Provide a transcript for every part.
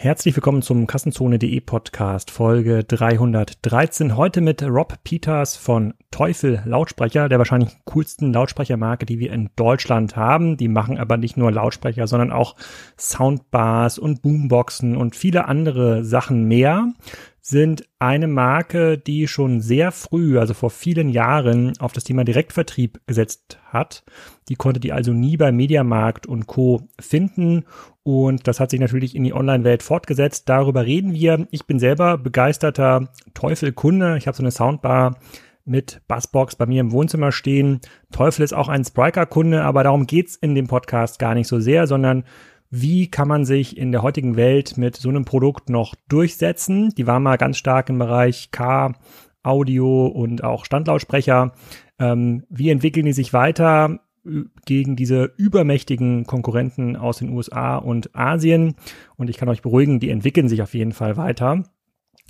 Herzlich willkommen zum Kassenzone.de Podcast Folge 313. Heute mit Rob Peters von Teufel Lautsprecher, der wahrscheinlich coolsten Lautsprechermarke, die wir in Deutschland haben. Die machen aber nicht nur Lautsprecher, sondern auch Soundbars und Boomboxen und viele andere Sachen mehr sind eine Marke, die schon sehr früh, also vor vielen Jahren, auf das Thema Direktvertrieb gesetzt hat. Die konnte die also nie bei Mediamarkt und Co. finden. Und das hat sich natürlich in die Online-Welt fortgesetzt. Darüber reden wir. Ich bin selber begeisterter Teufel-Kunde. Ich habe so eine Soundbar mit Bassbox bei mir im Wohnzimmer stehen. Teufel ist auch ein Spriker-Kunde, aber darum geht's in dem Podcast gar nicht so sehr, sondern wie kann man sich in der heutigen Welt mit so einem Produkt noch durchsetzen? Die war mal ganz stark im Bereich K, Audio und auch Standlautsprecher. Ähm, wie entwickeln die sich weiter gegen diese übermächtigen Konkurrenten aus den USA und Asien? Und ich kann euch beruhigen, die entwickeln sich auf jeden Fall weiter.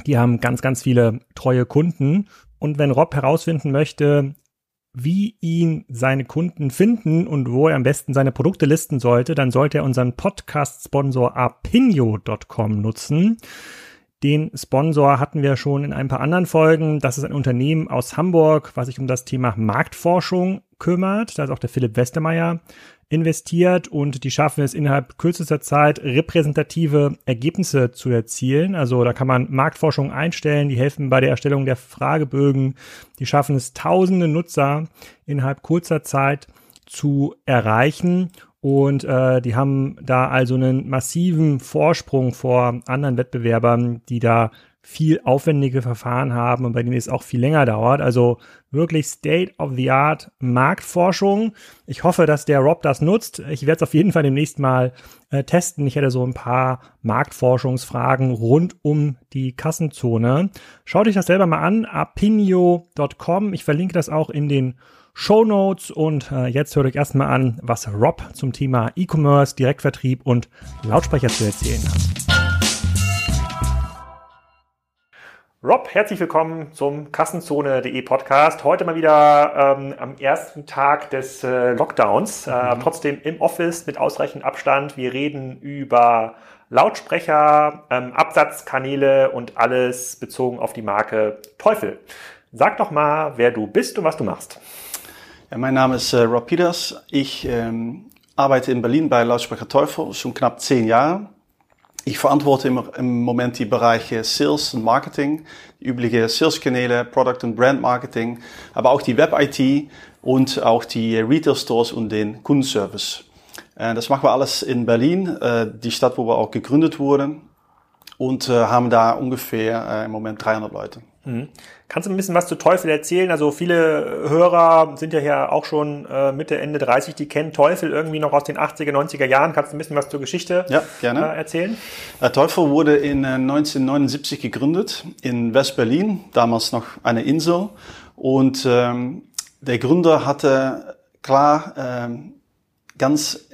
Die haben ganz, ganz viele treue Kunden. Und wenn Rob herausfinden möchte, wie ihn seine Kunden finden und wo er am besten seine Produkte listen sollte, dann sollte er unseren Podcast-Sponsor apinio.com nutzen. Den Sponsor hatten wir schon in ein paar anderen Folgen. Das ist ein Unternehmen aus Hamburg, was sich um das Thema Marktforschung kümmert. Da ist auch der Philipp Westermeier investiert und die schaffen es innerhalb kürzester Zeit repräsentative Ergebnisse zu erzielen. Also da kann man Marktforschung einstellen, die helfen bei der Erstellung der Fragebögen, die schaffen es tausende Nutzer innerhalb kurzer Zeit zu erreichen und äh, die haben da also einen massiven Vorsprung vor anderen Wettbewerbern, die da viel aufwendige Verfahren haben und bei denen es auch viel länger dauert. Also wirklich State of the Art Marktforschung. Ich hoffe, dass der Rob das nutzt. Ich werde es auf jeden Fall demnächst mal äh, testen. Ich hätte so ein paar Marktforschungsfragen rund um die Kassenzone. Schaut euch das selber mal an. apinio.com. Ich verlinke das auch in den Show Notes und äh, jetzt hört euch erstmal an, was Rob zum Thema E-Commerce, Direktvertrieb und Lautsprecher zu erzählen hat. Rob, herzlich willkommen zum Kassenzone.de Podcast. Heute mal wieder ähm, am ersten Tag des äh, Lockdowns, äh, mhm. trotzdem im Office mit ausreichend Abstand. Wir reden über Lautsprecher, ähm, Absatzkanäle und alles bezogen auf die Marke Teufel. Sag doch mal, wer du bist und was du machst. Ja, mein Name ist äh, Rob Peters. Ich ähm, arbeite in Berlin bei Lautsprecher Teufel schon knapp zehn Jahre. Ich verantworte im, im Moment die Bereiche Sales und Marketing, die übliche Sales-Kanäle, Product und Brand Marketing, aber auch die Web-IT und auch die Retail-Stores und den Kundenservice. Das machen wir alles in Berlin, äh, die Stadt, wo wir auch gegründet wurden und haben da ungefähr im Moment 300 Leute. Mhm. Kannst du ein bisschen was zu Teufel erzählen? Also viele Hörer sind ja hier auch schon äh, Mitte, Ende 30, die kennen Teufel irgendwie noch aus den 80er, 90er Jahren. Kannst du ein bisschen was zur Geschichte ja, gerne. Äh, erzählen? Äh, Teufel wurde in 1979 äh, gegründet in West-Berlin, damals noch eine Insel. Und ähm, der Gründer hatte klar ähm, ganz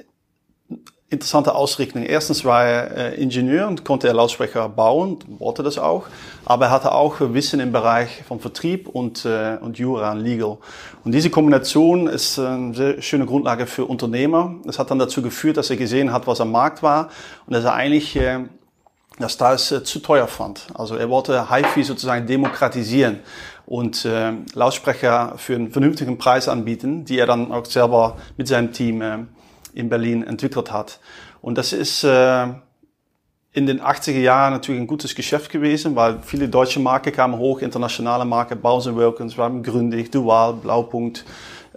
interessante Ausrichtung. Erstens war er äh, Ingenieur und konnte er Lautsprecher bauen, wollte das auch. Aber er hatte auch Wissen im Bereich von Vertrieb und, äh, und Jura und Legal. Und diese Kombination ist eine sehr schöne Grundlage für Unternehmer. Das hat dann dazu geführt, dass er gesehen hat, was am Markt war und dass er eigentlich äh, das da es äh, zu teuer fand. Also er wollte HiFi sozusagen demokratisieren und äh, Lautsprecher für einen vernünftigen Preis anbieten, die er dann auch selber mit seinem Team äh, in Berlin entwickelt hat. Und das ist äh, in den 80er Jahren natürlich ein gutes Geschäft gewesen, weil viele deutsche Marken kamen hoch, internationale Marken, Bowers Wilkins, Gründig, Dual, Blaupunkt,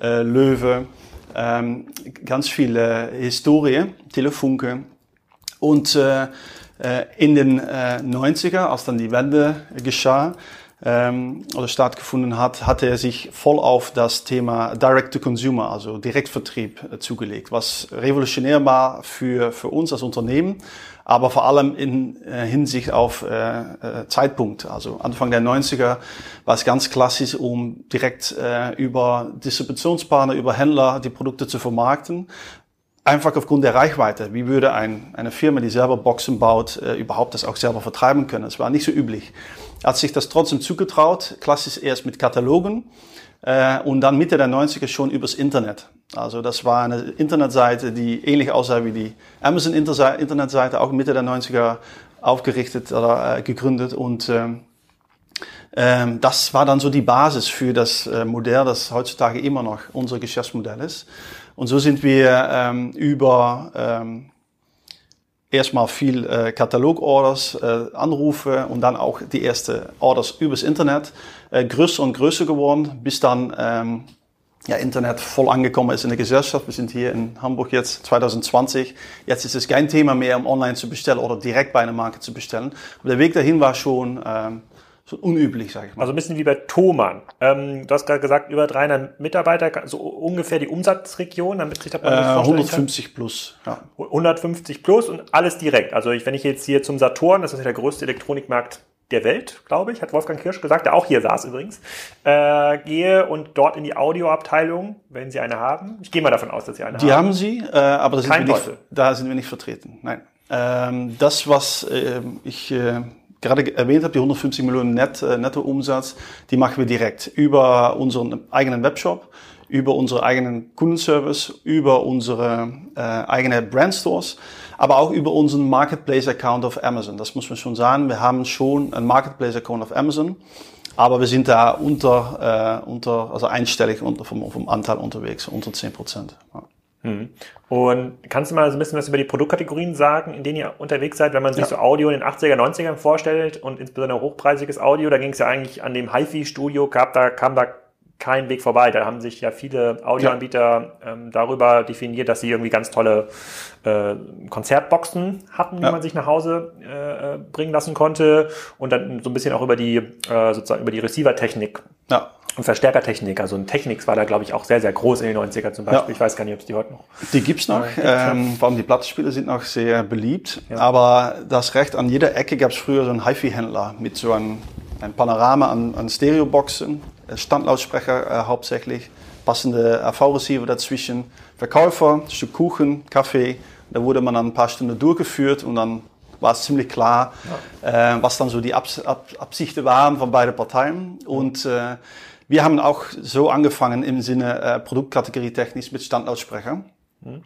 äh, Löwe, ähm, ganz viele Historie, Telefunke. Und äh, äh in den äh, 90er, als dann die Wende geschah, ähm, oder stattgefunden hat, hatte er sich voll auf das Thema Direct-to-Consumer, also Direktvertrieb, äh, zugelegt, was revolutionär war für, für uns als Unternehmen, aber vor allem in äh, Hinsicht auf äh, äh, Zeitpunkt. Also Anfang der 90er war es ganz klassisch, um direkt äh, über Distributionspartner, über Händler die Produkte zu vermarkten einfach aufgrund der Reichweite. Wie würde ein, eine Firma, die selber Boxen baut, äh, überhaupt das auch selber vertreiben können? Das war nicht so üblich. Er hat sich das trotzdem zugetraut, klassisch erst mit Katalogen äh, und dann Mitte der 90er schon übers Internet. Also das war eine Internetseite, die ähnlich aussah wie die Amazon Internetseite, auch Mitte der 90er aufgerichtet oder äh, gegründet und ähm, ähm, das war dann so die Basis für das äh, Modell, das heutzutage immer noch unser Geschäftsmodell ist. Und so sind wir ähm, über ähm, erstmal viel äh, Katalogorders, äh, Anrufe und dann auch die erste Orders übers Internet äh, größer und größer geworden, bis dann ähm, ja, Internet voll angekommen ist in der Gesellschaft. Wir sind hier in Hamburg jetzt 2020. Jetzt ist es kein Thema mehr, um online zu bestellen oder direkt bei einer Marke zu bestellen. Aber der Weg dahin war schon ähm, so unüblich, sage ich mal. Also ein bisschen wie bei Thomann. Ähm, du hast gerade gesagt, über 300 Mitarbeiter, so ungefähr die Umsatzregion, damit sich das mal äh, 150 kann. plus. Ja. 150 plus und alles direkt. Also ich, wenn ich jetzt hier zum Saturn, das ist ja der größte Elektronikmarkt der Welt, glaube ich, hat Wolfgang Kirsch gesagt, der auch hier saß übrigens, äh, gehe und dort in die Audioabteilung, wenn Sie eine haben. Ich gehe mal davon aus, dass Sie eine die haben. Die haben Sie, äh, aber sind nicht, da sind wir nicht vertreten. Nein. Ähm, das, was äh, ich äh, gerade erwähnt habe, die 150 Millionen Net, äh, Nettoumsatz, die machen wir direkt über unseren eigenen Webshop, über unseren eigenen Kundenservice, über unsere äh, eigene Brandstores, aber auch über unseren Marketplace-Account auf Amazon. Das muss man schon sagen. Wir haben schon einen Marketplace-Account auf Amazon, aber wir sind da unter, äh, unter also einstellig unter vom, vom Anteil unterwegs, unter 10 Prozent. Ja. Hm. Und kannst du mal so ein bisschen was über die Produktkategorien sagen, in denen ihr unterwegs seid, wenn man sich ja. so Audio in den 80er, 90ern vorstellt und insbesondere hochpreisiges Audio, da ging es ja eigentlich an dem HiFi-Studio, gab da, kam da kein Weg vorbei. Da haben sich ja viele Audioanbieter ja. ähm, darüber definiert, dass sie irgendwie ganz tolle äh, Konzertboxen hatten, die ja. man sich nach Hause äh, äh, bringen lassen konnte und dann so ein bisschen auch über die äh, sozusagen über die Receiver-Technik ja. Und Verstärkertechnik. Also ein Technics war da glaube ich auch sehr sehr groß in den 90er zum Beispiel. Ja. Ich weiß gar nicht, ob es die heute noch. Die gibt's noch. Äh, ähm, vor allem die Plattenspiele sind noch sehr beliebt. Aber das Recht an jeder Ecke gab es früher so einen HiFi-Händler mit so einem ein Panorama an, an Stereoboxen äh, Standlautsprecher äh, hauptsächlich, passende AV-Receiver dazwischen, Verkäufer, Stück Kuchen, Kaffee. Da wurde man dann ein paar Stunden durchgeführt und dann war es ziemlich klar, ja. äh, was dann so die Abs Ab Absichten waren von beiden Parteien. Und äh, wir haben auch so angefangen im Sinne äh, Produktkategorie technisch mit Standlautsprecher. Mhm.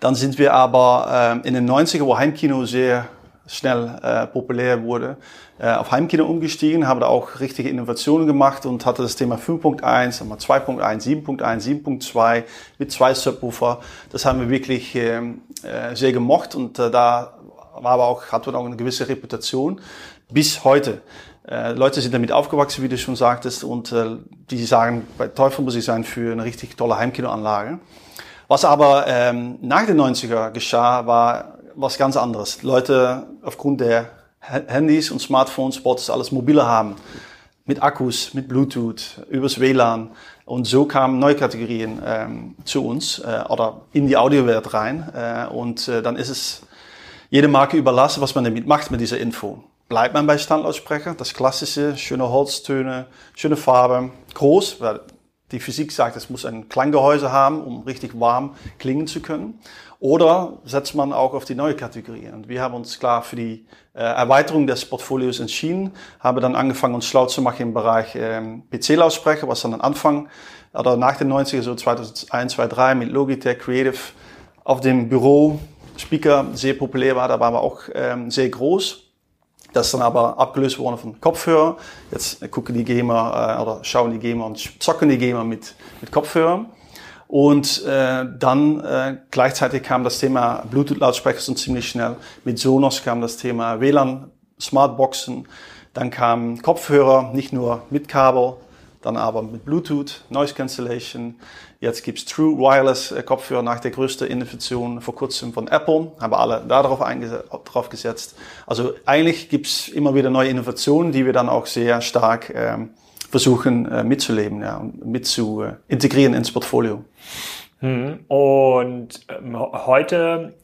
Dann sind wir aber äh, in den 90er, wo Heimkino sehr schnell äh, populär wurde, äh, auf Heimkino umgestiegen, habe da auch richtige Innovationen gemacht und hatte das Thema 5.1, 2.1, 7.1, 7.2 mit zwei Subwoofer. Das haben wir wirklich äh, äh, sehr gemocht und äh, da war aber auch, hat man auch eine gewisse Reputation bis heute. Äh, Leute sind damit aufgewachsen, wie du schon sagtest, und äh, die sagen, bei Teufel muss ich sein für eine richtig tolle Heimkinoanlage. Was aber ähm, nach den 90er geschah, war was ganz anderes. Leute aufgrund der Handys und Smartphones es alles mobiler haben. Mit Akkus, mit Bluetooth, übers WLAN. Und so kamen neue Kategorien ähm, zu uns äh, oder in die Audiowelt rein. Äh, und äh, dann ist es jede Marke überlassen, was man damit macht mit dieser Info. Bleibt man bei Standlautsprecher, das klassische, schöne Holztöne, schöne Farbe, groß, weil die Physik sagt, es muss ein Klanggehäuse haben, um richtig warm klingen zu können. Oder setzt man auch auf die neue Kategorie? Und wir haben uns klar für die äh, Erweiterung des Portfolios entschieden, haben dann angefangen, uns schlau zu machen im Bereich ähm, PC-Lautsprecher, was dann am Anfang oder nach den 90er, so 2001, 2003 mit Logitech Creative auf dem Büro Speaker sehr populär war, da waren wir auch ähm, sehr groß. Das ist dann aber abgelöst worden von Kopfhörer. Jetzt gucken die Gamer äh, oder schauen die Gamer und zocken die Gamer mit, mit Kopfhörern. Und äh, dann äh, gleichzeitig kam das Thema Bluetooth-Lautsprecher so ziemlich schnell. Mit Sonos kam das Thema WLAN, Smartboxen. Dann kamen Kopfhörer, nicht nur mit Kabel, dann aber mit Bluetooth, Noise Cancellation. Jetzt gibt's True Wireless äh, Kopfhörer nach der größten Innovation vor kurzem von Apple. Haben alle darauf drauf gesetzt. Also eigentlich gibt's immer wieder neue Innovationen, die wir dann auch sehr stark ähm, versuchen äh, mitzuleben ja, und mit zu äh, integrieren ins Portfolio. Hm. Und ähm, heute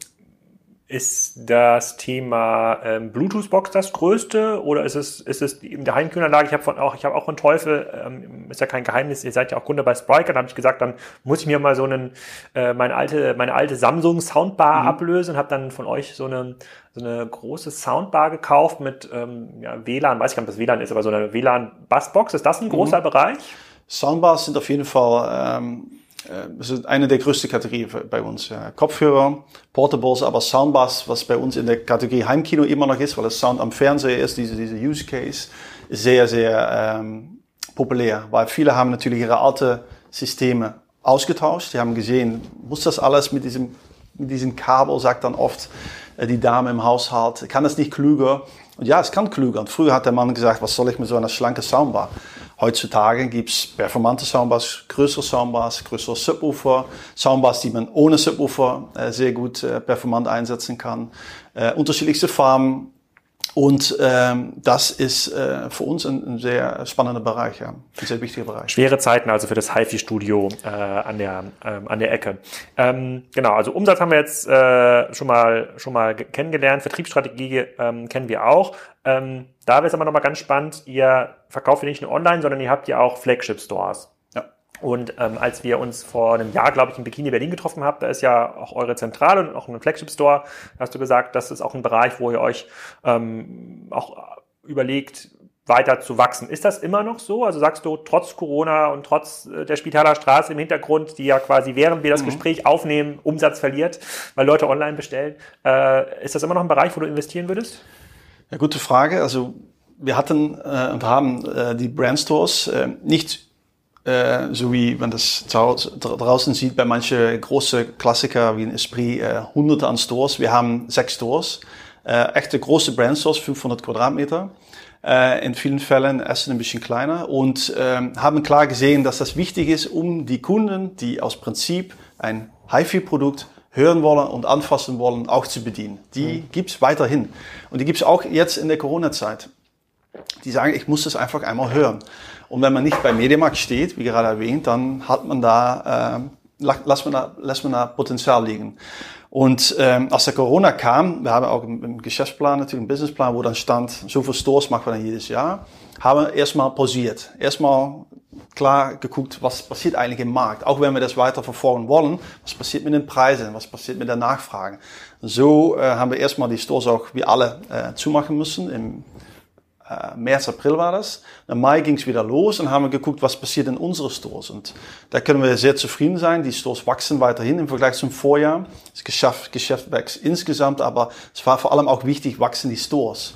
ist das Thema ähm, Bluetooth-Box das größte oder ist es, ist es in der Heimkühlanlage? Ich habe von auch, ich habe auch von Teufel, ähm, ist ja kein Geheimnis, ihr seid ja auch Kunde bei Spriker, da habe ich gesagt, dann muss ich mir mal so einen, äh, meine alte, meine alte Samsung Soundbar mhm. ablösen und habe dann von euch so eine, so eine große Soundbar gekauft mit ähm, ja, WLAN, weiß ich gar nicht, ob das WLAN ist, aber so eine WLAN-Bassbox. Ist das ein großer mhm. Bereich? Soundbars sind auf jeden Fall ähm, das ist eine der größten Kategorien bei uns. Kopfhörer, Portables, aber Soundbars, was bei uns in der Kategorie Heimkino immer noch ist, weil das Sound am Fernseher ist, diese, diese Use Case, sehr, sehr ähm, populär, weil viele haben natürlich ihre alte Systeme ausgetauscht. Die haben gesehen, muss das alles mit diesem, mit diesem Kabel, sagt dann oft äh, die Dame im Haushalt, kann das nicht klüger? Und ja, es kann klüger. Und früher hat der Mann gesagt, was soll ich mit so einer schlanken Soundbar? Heutzutage gibt's performante Soundbars, größere Soundbars, größere Subwoofer, Soundbars, die man ohne Subwoofer äh, sehr gut äh, performant einsetzen kann, äh, unterschiedlichste Farben, und ähm, das ist äh, für uns ein, ein sehr spannender Bereich, ja, ein sehr wichtiger Bereich. Schwere Zeiten also für das HiFi-Studio äh, an der ähm, an der Ecke. Ähm, genau, also Umsatz haben wir jetzt äh, schon mal schon mal kennengelernt, Vertriebsstrategie ähm, kennen wir auch. Ähm, da wäre es aber nochmal ganz spannend. Ihr verkauft nicht nur online, sondern ihr habt ja auch Flagship-Stores. Und ähm, als wir uns vor einem Jahr, glaube ich, in Bikini Berlin getroffen haben, da ist ja auch eure Zentrale und auch ein Flagship Store, da hast du gesagt, das ist auch ein Bereich, wo ihr euch ähm, auch überlegt, weiter zu wachsen. Ist das immer noch so? Also sagst du, trotz Corona und trotz äh, der Spitaler Straße im Hintergrund, die ja quasi während wir das mhm. Gespräch aufnehmen, Umsatz verliert, weil Leute online bestellen, äh, ist das immer noch ein Bereich, wo du investieren würdest? Ja, gute Frage. Also wir hatten äh, und haben äh, die Brandstores äh, nicht äh, so wie man das draußen sieht bei manchen großen Klassiker wie ein Esprit, äh, hunderte an Stores. Wir haben sechs Stores, äh, echte große Brandstores, 500 Quadratmeter. Äh, in vielen Fällen Essen ein bisschen kleiner und ähm, haben klar gesehen, dass das wichtig ist, um die Kunden, die aus Prinzip ein HiFi-Produkt hören wollen und anfassen wollen, auch zu bedienen. Die mhm. gibt's weiterhin. Und die gibt's auch jetzt in der Corona-Zeit. Die sagen, ich muss das einfach einmal hören. Und wenn man nicht bei Mediamarkt steht, wie gerade erwähnt, dann hat man da, äh, lässt, man da lässt man da Potenzial liegen. Und ähm, als der Corona kam, wir haben auch einen Geschäftsplan, natürlich einen Businessplan, wo dann stand, so viele Stores machen wir dann jedes Jahr, haben wir erstmal pausiert. Erstmal klar geguckt, was passiert eigentlich im Markt. Auch wenn wir das weiter verfolgen wollen, was passiert mit den Preisen, was passiert mit der Nachfrage. So äh, haben wir erstmal die Stores auch wie alle äh, zumachen müssen im März, April war das. Im Mai ging es wieder los und haben wir geguckt, was passiert in unseren Stores. Und da können wir sehr zufrieden sein. Die Stores wachsen weiterhin im Vergleich zum Vorjahr. Das Geschäft, Geschäft wächst insgesamt, aber es war vor allem auch wichtig, wachsen die Stores.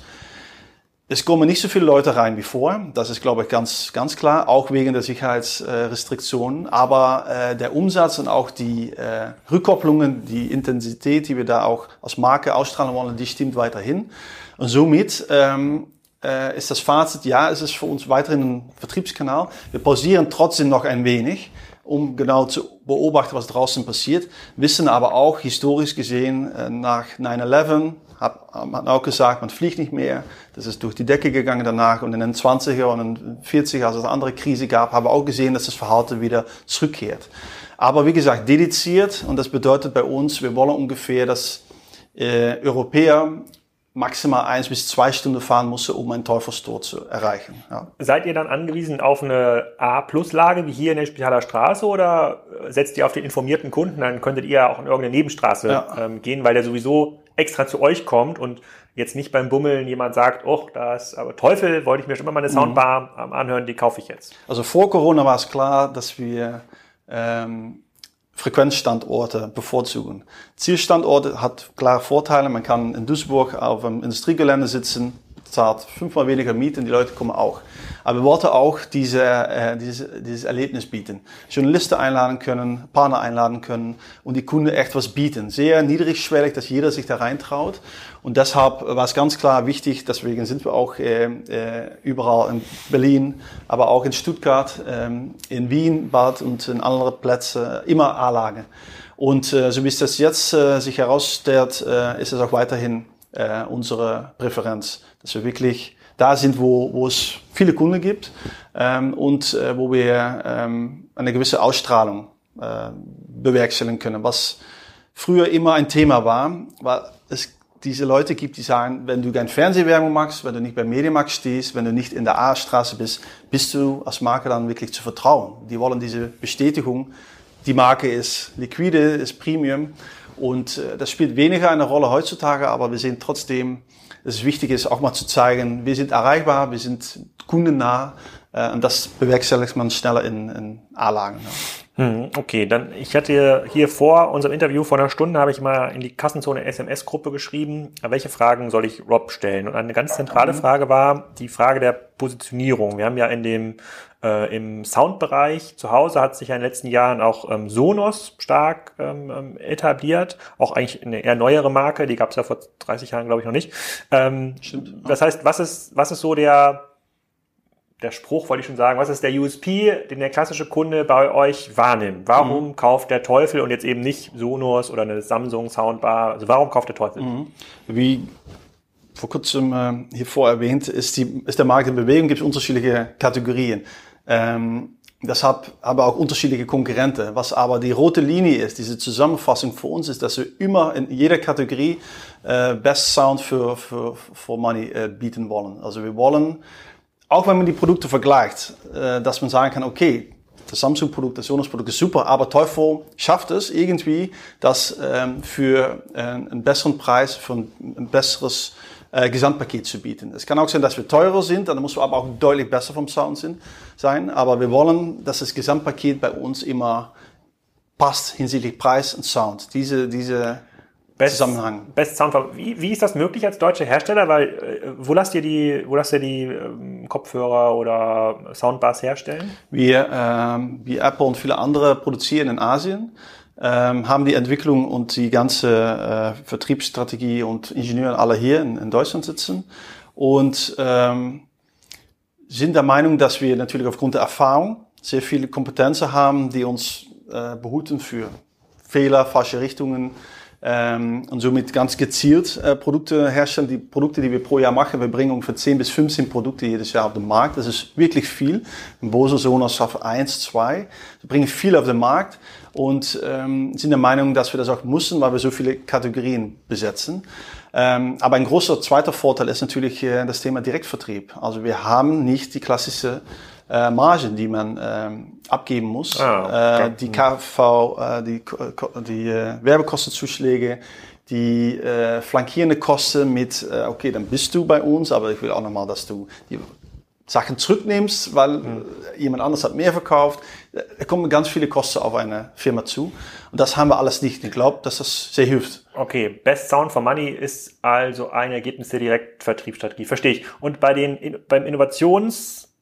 Es kommen nicht so viele Leute rein wie vor. Das ist, glaube ich, ganz, ganz klar, auch wegen der Sicherheitsrestriktionen. Aber äh, der Umsatz und auch die äh, Rückkopplungen, die Intensität, die wir da auch als Marke ausstrahlen wollen, die stimmt weiterhin. Und somit ähm, äh, ist das Fazit, ja, es ist für uns weiterhin ein Vertriebskanal. Wir pausieren trotzdem noch ein wenig, um genau zu beobachten, was draußen passiert. Wissen aber auch, historisch gesehen, äh, nach 9-11 hat man auch gesagt, man fliegt nicht mehr. Das ist durch die Decke gegangen danach. Und in den 20er und den 40er, als es eine andere Krise gab, haben wir auch gesehen, dass das Verhalten wieder zurückkehrt. Aber wie gesagt, dediziert. Und das bedeutet bei uns, wir wollen ungefähr, dass äh, Europäer maximal eins bis zwei Stunden fahren musste, um ein Teufelstor zu erreichen. Ja. Seid ihr dann angewiesen auf eine A-Plus-Lage wie hier in der Spitaler Straße oder setzt ihr auf den informierten Kunden? Dann könntet ihr auch in irgendeine Nebenstraße ja. ähm, gehen, weil der sowieso extra zu euch kommt und jetzt nicht beim Bummeln jemand sagt, oh, da ist aber Teufel, wollte ich mir schon immer mal eine mhm. Soundbar mhm. anhören, die kaufe ich jetzt. Also vor Corona war es klar, dass wir ähm, Frequenzstandorte bevorzugen. Zielstandorte hat klare Vorteile. Man kann in Duisburg auf einem Industriegelände sitzen, zahlt fünfmal weniger Miete und die Leute kommen auch. Aber wir wollten auch diese, äh, dieses, dieses Erlebnis bieten. Journalisten einladen können, Partner einladen können und die Kunden echt was bieten. Sehr niedrigschwellig, dass jeder sich da reintraut. Und deshalb war es ganz klar wichtig, deswegen sind wir auch äh, äh, überall in Berlin, aber auch in Stuttgart, äh, in Wien bald und in anderen Plätzen immer A-Lage. Und äh, so wie es das jetzt äh, sich herausstellt, äh, ist es auch weiterhin äh, unsere Präferenz, dass wir wirklich da sind, wo, wo es viele Kunden gibt ähm, und äh, wo wir ähm, eine gewisse Ausstrahlung äh, bewerkstelligen können. Was früher immer ein Thema war, war es diese Leute gibt, die sagen, wenn du kein Fernsehwerbung machst, wenn du nicht beim Medienmarkt stehst, wenn du nicht in der A-Straße bist, bist du als Marke dann wirklich zu vertrauen. Die wollen diese Bestätigung, die Marke ist liquide, ist Premium und äh, das spielt weniger eine Rolle heutzutage, aber wir sehen trotzdem, dass es wichtig ist, auch mal zu zeigen, wir sind erreichbar, wir sind kundennah äh, und das bewerkstelligt man schneller in, in A-Lagen. Ja. Hm, okay, dann ich hatte hier vor unserem Interview vor einer Stunde habe ich mal in die Kassenzone SMS-Gruppe geschrieben, welche Fragen soll ich Rob stellen? Und eine ganz zentrale mhm. Frage war die Frage der Positionierung. Wir haben ja in dem äh, im Soundbereich zu Hause hat sich ja in den letzten Jahren auch ähm, Sonos stark ähm, ähm etabliert, auch eigentlich eine eher neuere Marke, die gab es ja vor 30 Jahren glaube ich noch nicht. Ähm, Stimmt. Das heißt, was ist was ist so der der Spruch wollte ich schon sagen, was ist der USP, den der klassische Kunde bei euch wahrnimmt? Warum mhm. kauft der Teufel und jetzt eben nicht Sonos oder eine Samsung Soundbar? Also warum kauft der Teufel? Mhm. Wie vor kurzem äh, hier vor erwähnt, ist, die, ist der Markt in Bewegung, gibt es unterschiedliche Kategorien. Ähm, deshalb haben wir auch unterschiedliche Konkurrenten. Was aber die rote Linie ist, diese Zusammenfassung für uns ist, dass wir immer in jeder Kategorie äh, Best Sound für, für, für Money äh, bieten wollen. Also wir wollen auch wenn man die Produkte vergleicht, äh, dass man sagen kann, okay, das Samsung-Produkt, das Sonos-Produkt ist super, aber Teufel schafft es irgendwie, das ähm, für äh, einen besseren Preis, für ein, besseres äh, Gesamtpaket zu bieten. Es kann auch sein, dass wir teurer sind, dann muss wir aber auch deutlich besser vom Sound sind, sein, aber wir wollen, dass das Gesamtpaket bei uns immer passt hinsichtlich Preis und Sound. Diese, diese Best, Zusammenhang. Best Sound. Wie, wie ist das möglich als deutscher Hersteller? Weil äh, wo lasst ihr die, wo lasst ihr die ähm, Kopfhörer oder Soundbars herstellen? Wir, ähm, wie Apple und viele andere produzieren in Asien, ähm, haben die Entwicklung und die ganze äh, Vertriebsstrategie und Ingenieure alle hier in, in Deutschland sitzen und ähm, sind der Meinung, dass wir natürlich aufgrund der Erfahrung sehr viele Kompetenzen haben, die uns äh, behuten für Fehler, falsche Richtungen ähm, und somit ganz gezielt äh, Produkte herstellen. Die Produkte, die wir pro Jahr machen, wir bringen ungefähr 10 bis 15 Produkte jedes Jahr auf den Markt. Das ist wirklich viel. Bose Sonos auf 1, 2. Wir bringen viel auf den Markt und ähm, sind der Meinung, dass wir das auch müssen, weil wir so viele Kategorien besetzen. Ähm, aber ein großer zweiter Vorteil ist natürlich äh, das Thema Direktvertrieb. Also wir haben nicht die klassische äh, Margen, die man ähm, abgeben muss. Ah, okay. äh, die KV, äh, die, die äh, Werbekostenzuschläge, die äh, flankierende Kosten mit, äh, okay, dann bist du bei uns, aber ich will auch nochmal, dass du die Sachen zurücknimmst, weil mhm. jemand anders hat mehr verkauft. Da kommen ganz viele Kosten auf eine Firma zu. Und das haben wir alles nicht. Ich glaube, dass das sehr hilft. Okay, Best Sound for Money ist also ein Ergebnis der Direktvertriebsstrategie. Verstehe ich. Und bei den, beim Innovations,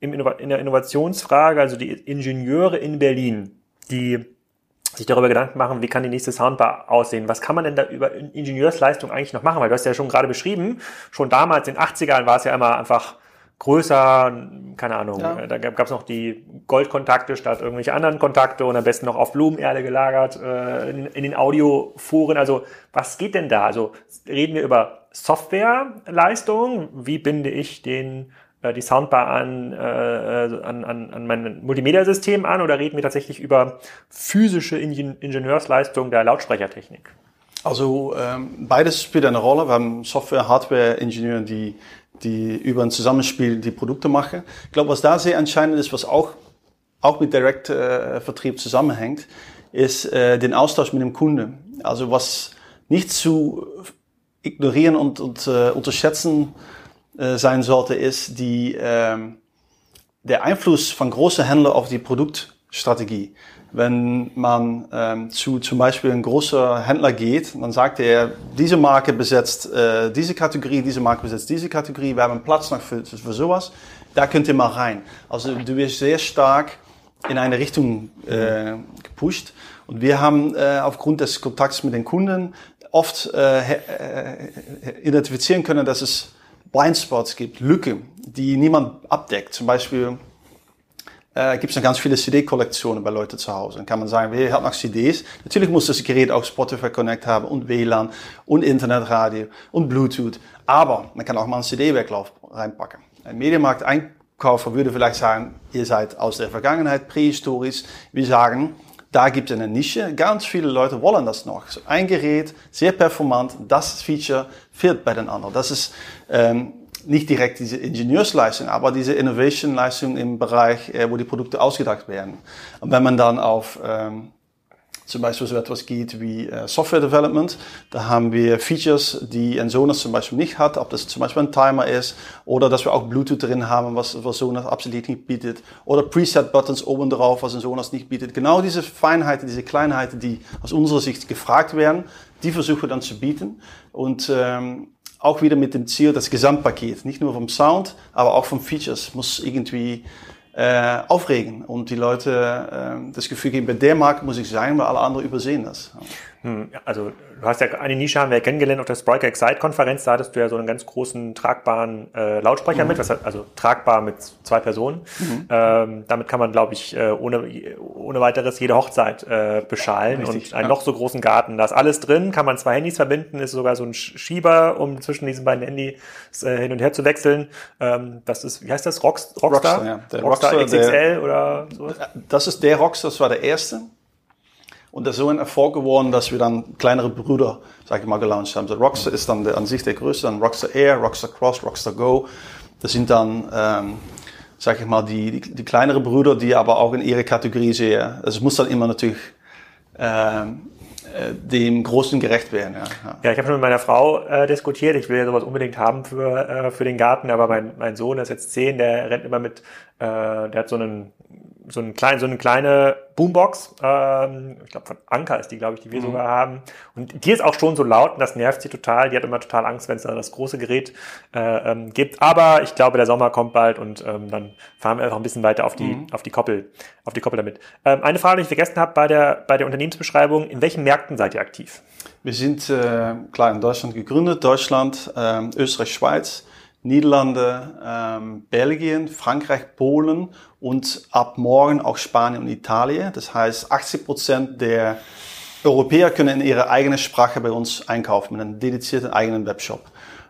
in der Innovationsfrage, also die Ingenieure in Berlin, die sich darüber Gedanken machen, wie kann die nächste Soundbar aussehen? Was kann man denn da über Ingenieursleistung eigentlich noch machen? Weil du hast ja schon gerade beschrieben, schon damals in den 80ern war es ja immer einfach größer, keine Ahnung, ja. da gab es noch die Goldkontakte statt irgendwelche anderen Kontakte und am besten noch auf Blumenerde gelagert äh, in, in den Audioforen. Also was geht denn da? Also reden wir über Softwareleistung? Wie binde ich den äh, die Soundbar an, äh, an, an, an mein Multimedia-System an oder reden wir tatsächlich über physische Ingenieursleistung der Lautsprechertechnik? Also ähm, beides spielt eine Rolle. Wir haben Software-, Hardware-Ingenieure, die, die über ein Zusammenspiel die Produkte machen. Ich glaube, was da sehr entscheidend ist, was auch, auch mit Direct-Vertrieb äh, zusammenhängt, ist äh, den Austausch mit dem Kunden. Also was nicht zu ignorieren und, und äh, unterschätzen äh, sein sollte, ist die, ähm, der Einfluss von großen Händlern auf die Produktstrategie. Wenn man ähm, zu zum Beispiel ein großer Händler geht, dann sagt er, diese Marke besetzt äh, diese Kategorie, diese Marke besetzt diese Kategorie, wir haben Platz noch für, für sowas, da könnt ihr mal rein. Also du wirst sehr stark in eine Richtung äh, gepusht. Und wir haben äh, aufgrund des Kontakts mit den Kunden oft äh, äh, identifizieren können, dass es Blindspots gibt, Lücken, die niemand abdeckt. Zum Beispiel äh, gibt es noch ganz viele CD-Kollektionen bei Leuten zu Hause. Dann kann man sagen, wer hat noch CDs? Natürlich muss das Gerät auch Spotify Connect haben und WLAN und Internetradio und Bluetooth. Aber man kann auch mal einen CD-Weglauf reinpacken. Ein Medienmarkt-Einkäufer würde vielleicht sagen, ihr seid aus der Vergangenheit prähistorisch. Wir sagen, da gibt es eine Nische. Ganz viele Leute wollen das noch. Ein Gerät, sehr performant, das Feature fehlt bei den anderen. Das ist ähm, nicht direkt diese Ingenieursleistung, aber diese Innovation-Leistung im Bereich, äh, wo die Produkte ausgedacht werden. Und wenn man dann auf ähm, zum Beispiel so etwas geht wie äh, Software Development. Da haben wir Features, die ein Sonos zum Beispiel nicht hat, ob das zum Beispiel ein Timer ist oder dass wir auch Bluetooth drin haben, was, was Sonos absolut nicht bietet oder Preset-Buttons oben drauf, was ein Sonos nicht bietet. Genau diese Feinheiten, diese Kleinheiten, die aus unserer Sicht gefragt werden, die versuchen wir dann zu bieten und ähm, auch wieder mit dem Ziel, das Gesamtpaket, nicht nur vom Sound, aber auch vom Features, muss irgendwie äh, aufregen und die Leute äh, das Gefühl geben, bei der Marke muss ich sein, weil alle anderen übersehen das. Hm, also du hast ja eine Nische haben wir kennengelernt auf der Spriker Excite-Konferenz, da hattest du ja so einen ganz großen tragbaren äh, Lautsprecher mhm. mit, was, also tragbar mit zwei Personen. Mhm. Ähm, damit kann man, glaube ich, äh, ohne, ohne weiteres jede Hochzeit äh, beschallen Richtig, und einen ja. noch so großen Garten. Da ist alles drin, kann man zwei Handys verbinden, ist sogar so ein Schieber, um zwischen diesen beiden Handys äh, hin und her zu wechseln. Ähm, das ist, wie heißt das? Rockst, Rockstar? Rockstar, ja. Der Rockstar, Rockstar XXL der, oder so? Das ist der Rockstar, das war der erste. Und das ist so ein Erfolg geworden, dass wir dann kleinere Brüder, sag ich mal, gelauncht haben. So Rockstar ist dann der, an sich der größte, dann Rockstar Air, Rockstar Cross, Rockstar Go. Das sind dann, ähm, sag ich mal, die, die, die kleinere Brüder, die aber auch in ihre Kategorie sehr, also es muss dann immer natürlich ähm, äh, dem Großen gerecht werden. Ja, ja. ja ich habe schon mit meiner Frau äh, diskutiert. Ich will ja sowas unbedingt haben für, äh, für den Garten, aber mein, mein Sohn, der ist jetzt zehn, der rennt immer mit, äh, der hat so einen so, ein klein, so eine kleine Boombox, ähm, ich glaube von Anker ist die, glaube ich, die wir mhm. sogar haben. Und die ist auch schon so laut und das nervt sie total. Die hat immer total Angst, wenn es da das große Gerät äh, ähm, gibt. Aber ich glaube, der Sommer kommt bald und ähm, dann fahren wir einfach ein bisschen weiter auf die, mhm. auf die Koppel, auf die Koppel damit. Ähm, eine Frage, die ich vergessen habe bei der, bei der Unternehmensbeschreibung, in welchen Märkten seid ihr aktiv? Wir sind äh, klar in Deutschland gegründet, Deutschland, äh, Österreich, Schweiz. Niederlande, ähm, Belgien, Frankreich, Polen und ab morgen auch Spanien und Italien. Das heißt, 80 Prozent der Europäer können in ihre eigene Sprache bei uns einkaufen mit einem dedizierten eigenen Webshop.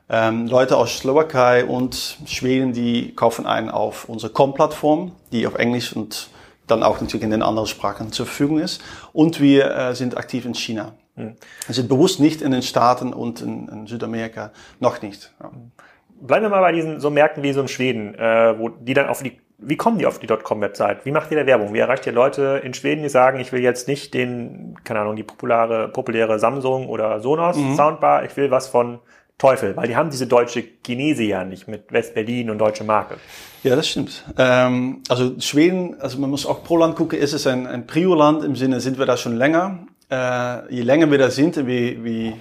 Ähm, Leute aus Slowakei und Schweden, die kaufen einen auf unsere Com-Plattform, die auf Englisch und dann auch natürlich in den anderen Sprachen zur Verfügung ist. Und wir äh, sind aktiv in China. Wir sind bewusst nicht in den Staaten und in, in Südamerika, noch nicht. Ja bleiben wir mal bei diesen so Märkten wie so in Schweden, äh, wo die dann auf die, wie kommen die auf die .com-Website? Wie macht ihr da Werbung? Wie erreicht ihr Leute in Schweden, die sagen, ich will jetzt nicht den, keine Ahnung, die populäre, populäre Samsung oder Sonos mhm. Soundbar, ich will was von Teufel, weil die haben diese deutsche Genese ja nicht mit West-Berlin und deutsche Marke. Ja, das stimmt. Ähm, also Schweden, also man muss auch pro Land gucken, ist es ein, ein Prio-Land im Sinne, sind wir da schon länger? Äh, je länger wir da sind, wie, wie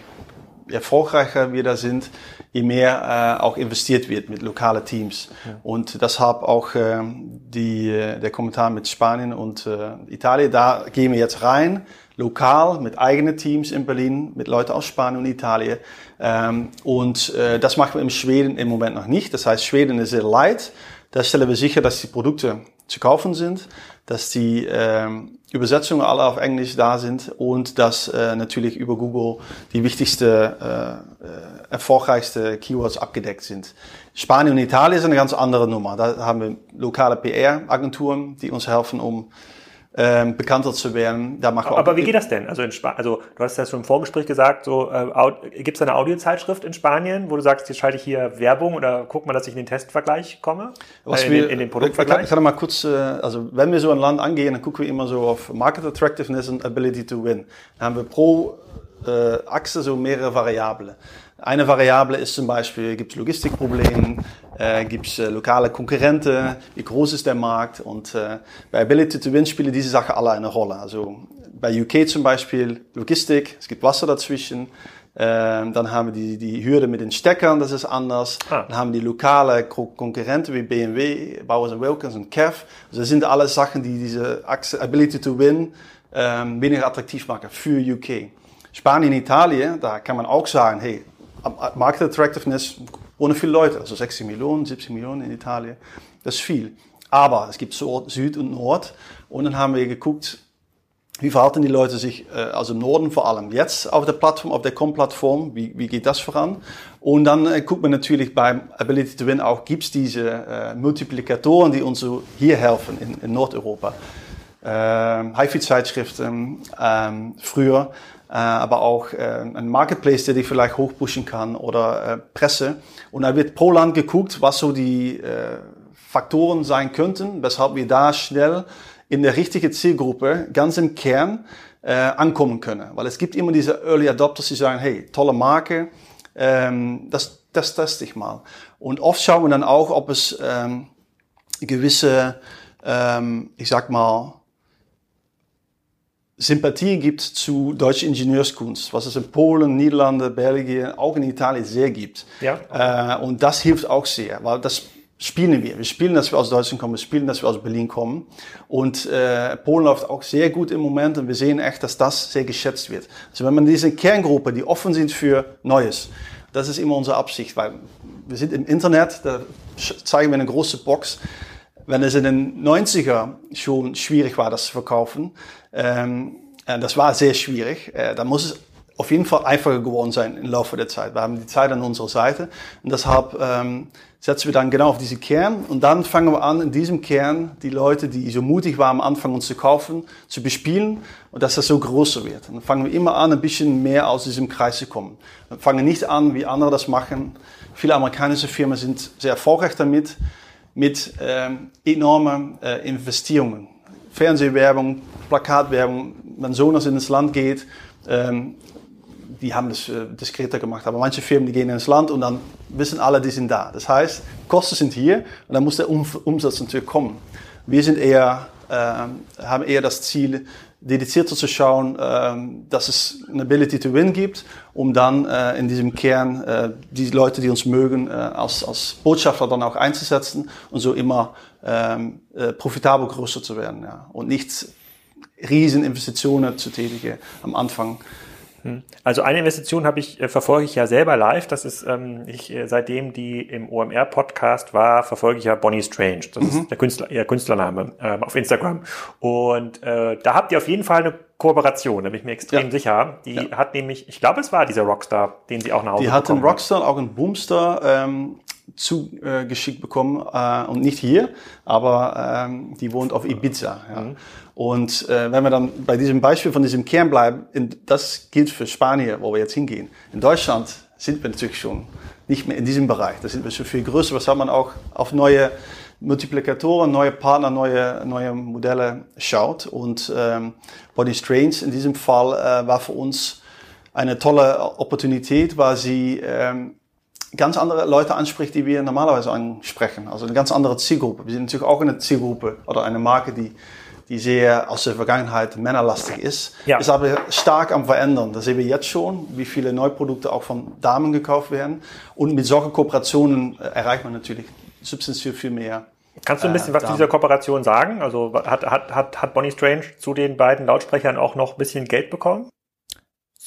erfolgreicher wir da sind, je mehr äh, auch investiert wird mit lokalen Teams. Ja. Und deshalb auch äh, die, äh, der Kommentar mit Spanien und äh, Italien, da gehen wir jetzt rein, lokal mit eigenen Teams in Berlin, mit Leuten aus Spanien und Italien. Ähm, und äh, das machen wir in Schweden im Moment noch nicht. Das heißt, Schweden ist sehr light. Da stellen wir sicher, dass die Produkte zu kaufen sind, dass die ähm, Übersetzungen alle auf Englisch da sind und dass äh, natürlich über Google die wichtigste, äh, äh, erfolgreichste Keywords abgedeckt sind. Spanien und Italien ist eine ganz andere Nummer. Da haben wir lokale PR-Agenturen, die uns helfen, um ähm, bekannter zu werden. Da machen Aber wie geht das denn? Also, in Spa also du hast ja schon im Vorgespräch gesagt, so äh, gibt es eine Audiozeitschrift in Spanien, wo du sagst, jetzt schalte ich hier Werbung oder guck mal, dass ich in den Testvergleich komme? Was äh, in, wir, in den Produktvergleich? Ich kann, mal kurz, äh, also wenn wir so ein Land angehen, dann gucken wir immer so auf Market Attractiveness und Ability to Win. Dann haben wir pro äh, Achse so mehrere Variablen. Eine Variable ist zum Beispiel, gibt es Logistikprobleme, äh, gibt es äh, lokale Konkurrenten, wie groß ist der Markt und äh, bei Ability to Win spielen diese Sachen alle eine Rolle. Also bei UK zum Beispiel Logistik, es gibt Wasser dazwischen, ähm, dann haben wir die, die Hürde mit den Steckern, das ist anders. Ah. Dann haben wir die lokale Konkurrenten wie BMW, Bowers Wilkins und Kev. Also das sind alles Sachen, die diese Ability to Win ähm, weniger attraktiv machen für UK. Spanien, Italien, da kann man auch sagen, hey, Market Attractiveness ohne viele Leute, also 60 Millionen, 70 Millionen in Italien, das ist viel. Aber es gibt Süd und Nord und dann haben wir geguckt, wie verhalten die Leute sich, äh, also im Norden vor allem, jetzt auf der Plattform, auf der Com-Plattform, wie, wie geht das voran? Und dann äh, guckt man natürlich beim Ability to Win auch, gibt es diese äh, Multiplikatoren, die uns so hier helfen in, in Nordeuropa. Ähm, HiFi-Zeitschriften ähm, früher aber auch äh, ein Marketplace, der dich vielleicht hochpushen kann oder äh, Presse. Und da wird pro Land geguckt, was so die äh, Faktoren sein könnten, weshalb wir da schnell in der richtigen Zielgruppe ganz im Kern äh, ankommen können. Weil es gibt immer diese Early Adopters, die sagen, hey, tolle Marke, ähm, das, das teste ich mal. Und oft schauen wir dann auch, ob es ähm, gewisse, ähm, ich sag mal, Sympathie gibt zu deutscher Ingenieurskunst, was es in Polen, Niederlande, Belgien, auch in Italien sehr gibt. Ja. Äh, und das hilft auch sehr, weil das spielen wir. Wir spielen, dass wir aus Deutschland kommen, wir spielen, dass wir aus Berlin kommen. Und äh, Polen läuft auch sehr gut im Moment und wir sehen echt, dass das sehr geschätzt wird. Also wenn man diese Kerngruppe, die offen sind für Neues, das ist immer unsere Absicht, weil wir sind im Internet, da zeigen wir eine große Box. Wenn es in den 90er schon schwierig war, das zu verkaufen, ähm, äh, das war sehr schwierig, äh, dann muss es auf jeden Fall einfacher geworden sein im Laufe der Zeit. Wir haben die Zeit an unserer Seite und deshalb ähm, setzen wir dann genau auf diese Kern und dann fangen wir an, in diesem Kern die Leute, die so mutig waren am Anfang uns zu kaufen, zu bespielen und dass das so größer wird. Und dann fangen wir immer an, ein bisschen mehr aus diesem Kreis zu kommen. Wir fangen nicht an, wie andere das machen. Viele amerikanische Firmen sind sehr erfolgreich damit, mit ähm, enormen äh, Investierungen. Fernsehwerbung, Plakatwerbung, wenn so in ins Land geht, ähm, die haben das äh, diskreter gemacht. Aber manche Firmen, die gehen ins Land und dann wissen alle, die sind da. Das heißt, Kosten sind hier und dann muss der um Umsatz natürlich kommen. Wir sind eher, äh, haben eher das Ziel, dedizierter zu schauen, äh, dass es eine Ability to Win gibt, um dann äh, in diesem Kern äh, die Leute, die uns mögen, äh, als, als Botschafter dann auch einzusetzen und so immer ähm, äh, profitabel größer zu werden. Ja. Und nicht riesen Investitionen zu tätigen am Anfang. Hm. Also eine Investition habe ich äh, verfolge ich ja selber live. Das ist ähm, ich äh, seitdem die im OMR Podcast war, verfolge ich ja Bonnie Strange. Das mhm. ist der Künstler, ihr Künstlername äh, auf Instagram. Und äh, da habt ihr auf jeden Fall eine Kooperation, da bin ich mir extrem ja. sicher. Die ja. hat nämlich, ich glaube, es war dieser Rockstar, den sie auch nach Hause Die hat einen Rockstar, auch einen Boomstar. Ähm, zugeschickt bekommen äh, und nicht hier, aber ähm, die wohnt auf Ibiza. Ja. Mhm. Und äh, wenn wir dann bei diesem Beispiel von diesem Kern bleiben, in, das gilt für Spanien, wo wir jetzt hingehen. In Deutschland sind wir natürlich schon nicht mehr in diesem Bereich. Da sind wir schon viel größer. Was hat man auch auf neue Multiplikatoren, neue Partner, neue, neue Modelle schaut. Und ähm, Body Strange in diesem Fall äh, war für uns eine tolle Opportunität, weil sie ähm, ganz andere Leute anspricht, die wir normalerweise ansprechen. Also eine ganz andere Zielgruppe. Wir sind natürlich auch eine Zielgruppe oder eine Marke, die, die sehr aus der Vergangenheit männerlastig ist. Ja. Ist aber stark am Verändern. Das sehen wir jetzt schon, wie viele Neuprodukte auch von Damen gekauft werden. Und mit solchen Kooperationen äh, erreicht man natürlich substanziell viel mehr. Kannst du ein bisschen äh, was zu dieser Kooperation sagen? Also hat, hat, hat, hat Bonnie Strange zu den beiden Lautsprechern auch noch ein bisschen Geld bekommen?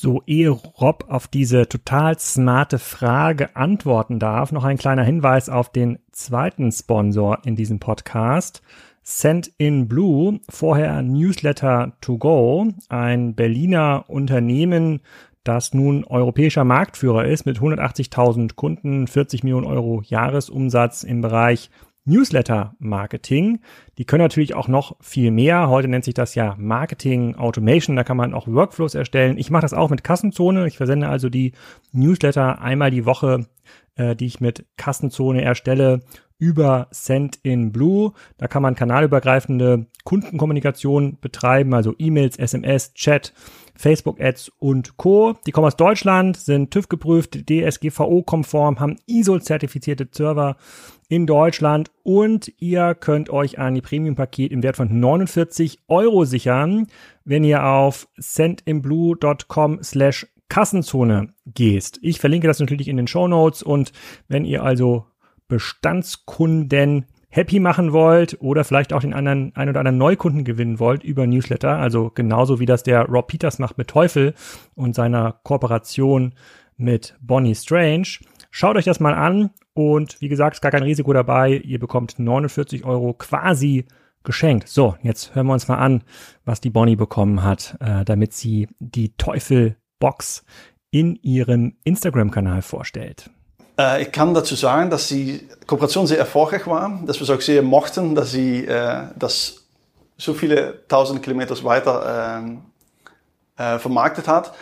So, ehe Rob auf diese total smarte Frage antworten darf, noch ein kleiner Hinweis auf den zweiten Sponsor in diesem Podcast. Send in Blue, vorher Newsletter to Go, ein Berliner Unternehmen, das nun europäischer Marktführer ist mit 180.000 Kunden, 40 Millionen Euro Jahresumsatz im Bereich Newsletter-Marketing. Die können natürlich auch noch viel mehr. Heute nennt sich das ja Marketing Automation. Da kann man auch Workflows erstellen. Ich mache das auch mit Kassenzone. Ich versende also die Newsletter einmal die Woche, äh, die ich mit Kassenzone erstelle über Send in Blue. Da kann man kanalübergreifende Kundenkommunikation betreiben, also E-Mails, SMS, Chat, Facebook-Ads und Co. Die kommen aus Deutschland, sind TÜV geprüft, DSGVO-konform, haben ISO-zertifizierte Server in Deutschland und ihr könnt euch ein Premium-Paket im Wert von 49 Euro sichern, wenn ihr auf sendinblue.com slash Kassenzone gehst. Ich verlinke das natürlich in den Show Notes und wenn ihr also Bestandskunden happy machen wollt oder vielleicht auch den anderen, ein oder anderen Neukunden gewinnen wollt über Newsletter, also genauso wie das der Rob Peters macht mit Teufel und seiner Kooperation mit Bonnie Strange, Schaut euch das mal an und wie gesagt, ist gar kein Risiko dabei. Ihr bekommt 49 Euro quasi geschenkt. So, jetzt hören wir uns mal an, was die Bonnie bekommen hat, äh, damit sie die Teufel-Box in ihrem Instagram-Kanal vorstellt. Äh, ich kann dazu sagen, dass die Kooperation sehr erfolgreich war, dass wir es auch sehr mochten, dass sie äh, das so viele tausend Kilometer weiter äh, vermarktet hat.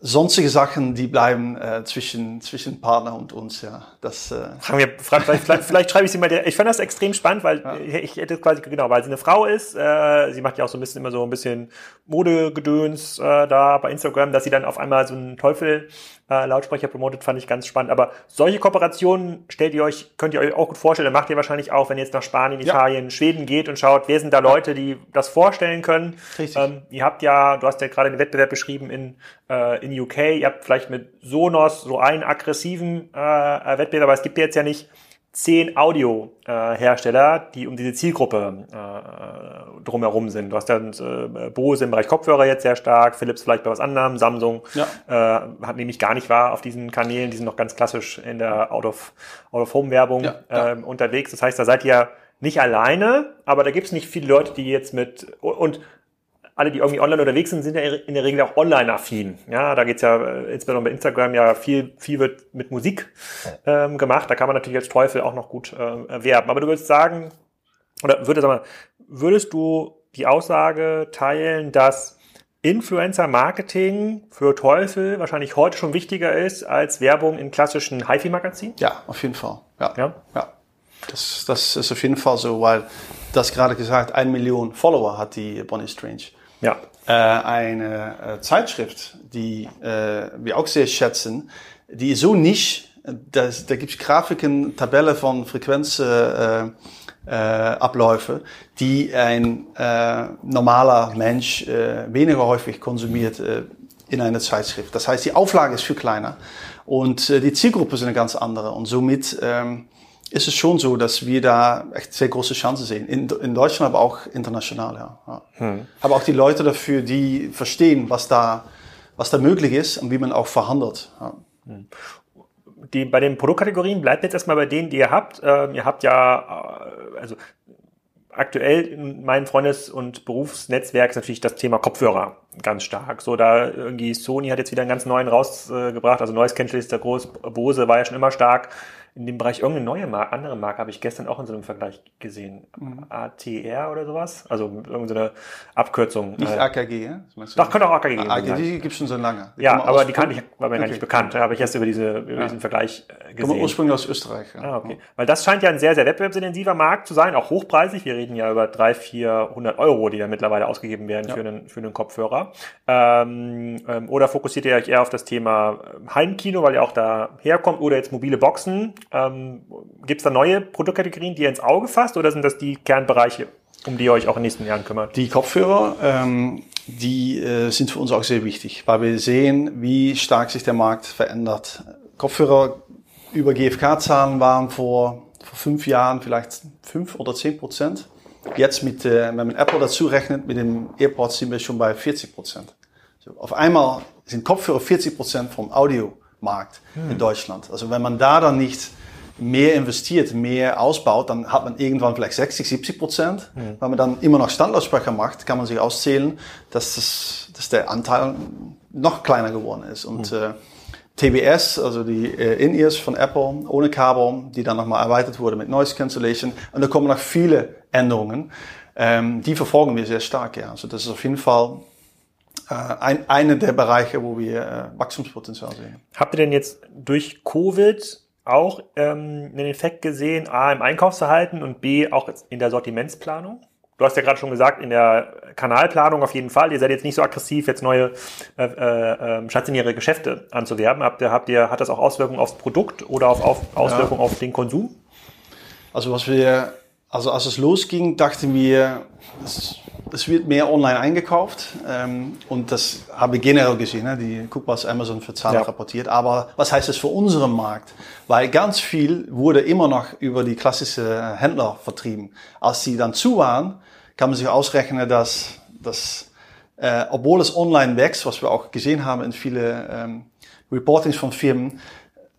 Sonstige Sachen, die bleiben zwischen, zwischen Partner und uns, ja. Das, wir, vielleicht, vielleicht, vielleicht schreibe ich sie mal, der, ich fand das extrem spannend, weil ja. ich hätte quasi, genau, weil sie eine Frau ist, sie macht ja auch so ein bisschen immer so ein bisschen Modegedöns da bei Instagram, dass sie dann auf einmal so einen Teufel äh, Lautsprecher promotet, fand ich ganz spannend. Aber solche Kooperationen stellt ihr euch, könnt ihr euch auch gut vorstellen, macht ihr wahrscheinlich auch, wenn ihr jetzt nach Spanien, Italien, ja. Schweden geht und schaut, wer sind da Leute, die das vorstellen können. Richtig. Ähm, ihr habt ja, du hast ja gerade den Wettbewerb beschrieben in, äh, in UK, ihr habt vielleicht mit Sonos so einen aggressiven äh, Wettbewerb, aber es gibt jetzt ja nicht zehn Audio-Hersteller, die um diese Zielgruppe äh, drumherum sind. Du hast dann äh, Bose im Bereich Kopfhörer jetzt sehr stark, Philips vielleicht bei was anderem, Samsung ja. äh, hat nämlich gar nicht wahr auf diesen Kanälen, die sind noch ganz klassisch in der Out-of-Home-Werbung ja, ja. ähm, unterwegs. Das heißt, da seid ihr nicht alleine, aber da gibt es nicht viele Leute, die jetzt mit und alle, die irgendwie online unterwegs sind, sind ja in der Regel auch online-affin. Ja, da geht's ja äh, insbesondere bei Instagram ja viel, viel wird mit Musik ähm, gemacht. Da kann man natürlich als Teufel auch noch gut äh, werben. Aber du würdest sagen, oder würdest, mal, würdest du die Aussage teilen, dass Influencer-Marketing für Teufel wahrscheinlich heute schon wichtiger ist als Werbung in klassischen HiFi-Magazinen? Ja, auf jeden Fall. Ja. ja? ja. Das, das ist auf jeden Fall so, weil das gerade gesagt, eine Million Follower hat die Bonnie Strange. Ja. Äh, eine äh, Zeitschrift, die äh, wir auch sehr schätzen, die so nicht, dass, da gibt es Grafiken, Tabellen von Frequenzabläufe, äh, äh, die ein äh, normaler Mensch äh, weniger häufig konsumiert äh, in einer Zeitschrift. Das heißt, die Auflage ist viel kleiner und äh, die Zielgruppe ist eine ganz andere und somit ähm, ist es schon so, dass wir da echt sehr große Chancen sehen. In, in Deutschland, aber auch international, ja. ja. Hm. Aber auch die Leute dafür, die verstehen, was da, was da möglich ist und wie man auch verhandelt. Ja. Hm. Die, bei den Produktkategorien bleibt jetzt erstmal bei denen, die ihr habt. Ähm, ihr habt ja, äh, also aktuell in meinem Freundes- und Berufsnetzwerk ist natürlich das Thema Kopfhörer ganz stark. So, da irgendwie Sony hat jetzt wieder einen ganz neuen rausgebracht, also neues Cancel ist der groß, Bose war ja schon immer stark in dem Bereich irgendeine neue Marke, andere Marke habe ich gestern auch in so einem Vergleich gesehen. Mhm. ATR oder sowas? Also irgendeine Abkürzung. Nicht AKG, ja? Doch, könnte auch AKG geben. AKG die gibt es schon so lange. Die ja, aber die kann ich, war mir okay. gar nicht bekannt. Da habe ich erst über, diese, über ja. diesen Vergleich äh, gesehen. Kommen ursprünglich aus Österreich. Ja. Ah, okay. Weil das scheint ja ein sehr, sehr wettbewerbsintensiver Markt zu sein, auch hochpreisig. Wir reden ja über 300, 400 Euro, die da mittlerweile ausgegeben werden ja. für, einen, für einen Kopfhörer. Ähm, ähm, oder fokussiert ihr euch eher auf das Thema Heimkino, weil ihr auch da herkommt, oder jetzt mobile Boxen? Ähm, Gibt es da neue Produktkategorien, die ihr ins Auge fasst oder sind das die Kernbereiche, um die ihr euch auch in den nächsten Jahren kümmert? Die Kopfhörer, ähm, die äh, sind für uns auch sehr wichtig, weil wir sehen, wie stark sich der Markt verändert. Kopfhörer über GfK-Zahlen waren vor, vor fünf Jahren vielleicht fünf oder zehn Prozent. Jetzt mit, äh, wenn man Apple dazu rechnet, mit dem AirPods sind wir schon bei 40 Prozent. So, auf einmal sind Kopfhörer 40 Prozent vom Audiomarkt hm. in Deutschland. Also wenn man da dann nicht mehr investiert, mehr ausbaut, dann hat man irgendwann vielleicht 60, 70 Prozent. Mhm. Wenn man dann immer noch Standlautsprecher macht, kann man sich auszählen, dass, das, dass der Anteil noch kleiner geworden ist. Und mhm. äh, TBS, also die äh, In-Ears von Apple ohne Kabel, die dann nochmal erweitert wurde mit Noise Cancellation. Und da kommen noch viele Änderungen. Ähm, die verfolgen wir sehr stark, ja. Also das ist auf jeden Fall ein, eine der Bereiche, wo wir äh, Wachstumspotenzial sehen. Habt ihr denn jetzt durch Covid auch ähm, einen Effekt gesehen, A, im Einkaufsverhalten und B, auch in der Sortimentsplanung? Du hast ja gerade schon gesagt, in der Kanalplanung auf jeden Fall. Ihr seid jetzt nicht so aggressiv, jetzt neue äh, äh, stationäre Geschäfte anzuwerben. Habt ihr, habt ihr, hat das auch Auswirkungen aufs Produkt oder auf, auf Auswirkungen ja. auf den Konsum? Also was wir, also als es losging, dachten wir, das es wird mehr online eingekauft ähm, und das habe ich generell gesehen. Ne? Die, guck, was Amazon für Zahlen ja. rapportiert. Aber was heißt das für unseren Markt? Weil ganz viel wurde immer noch über die klassische Händler vertrieben. Als sie dann zu waren, kann man sich ausrechnen, dass, dass äh, obwohl es online wächst, was wir auch gesehen haben in viele ähm, Reportings von Firmen,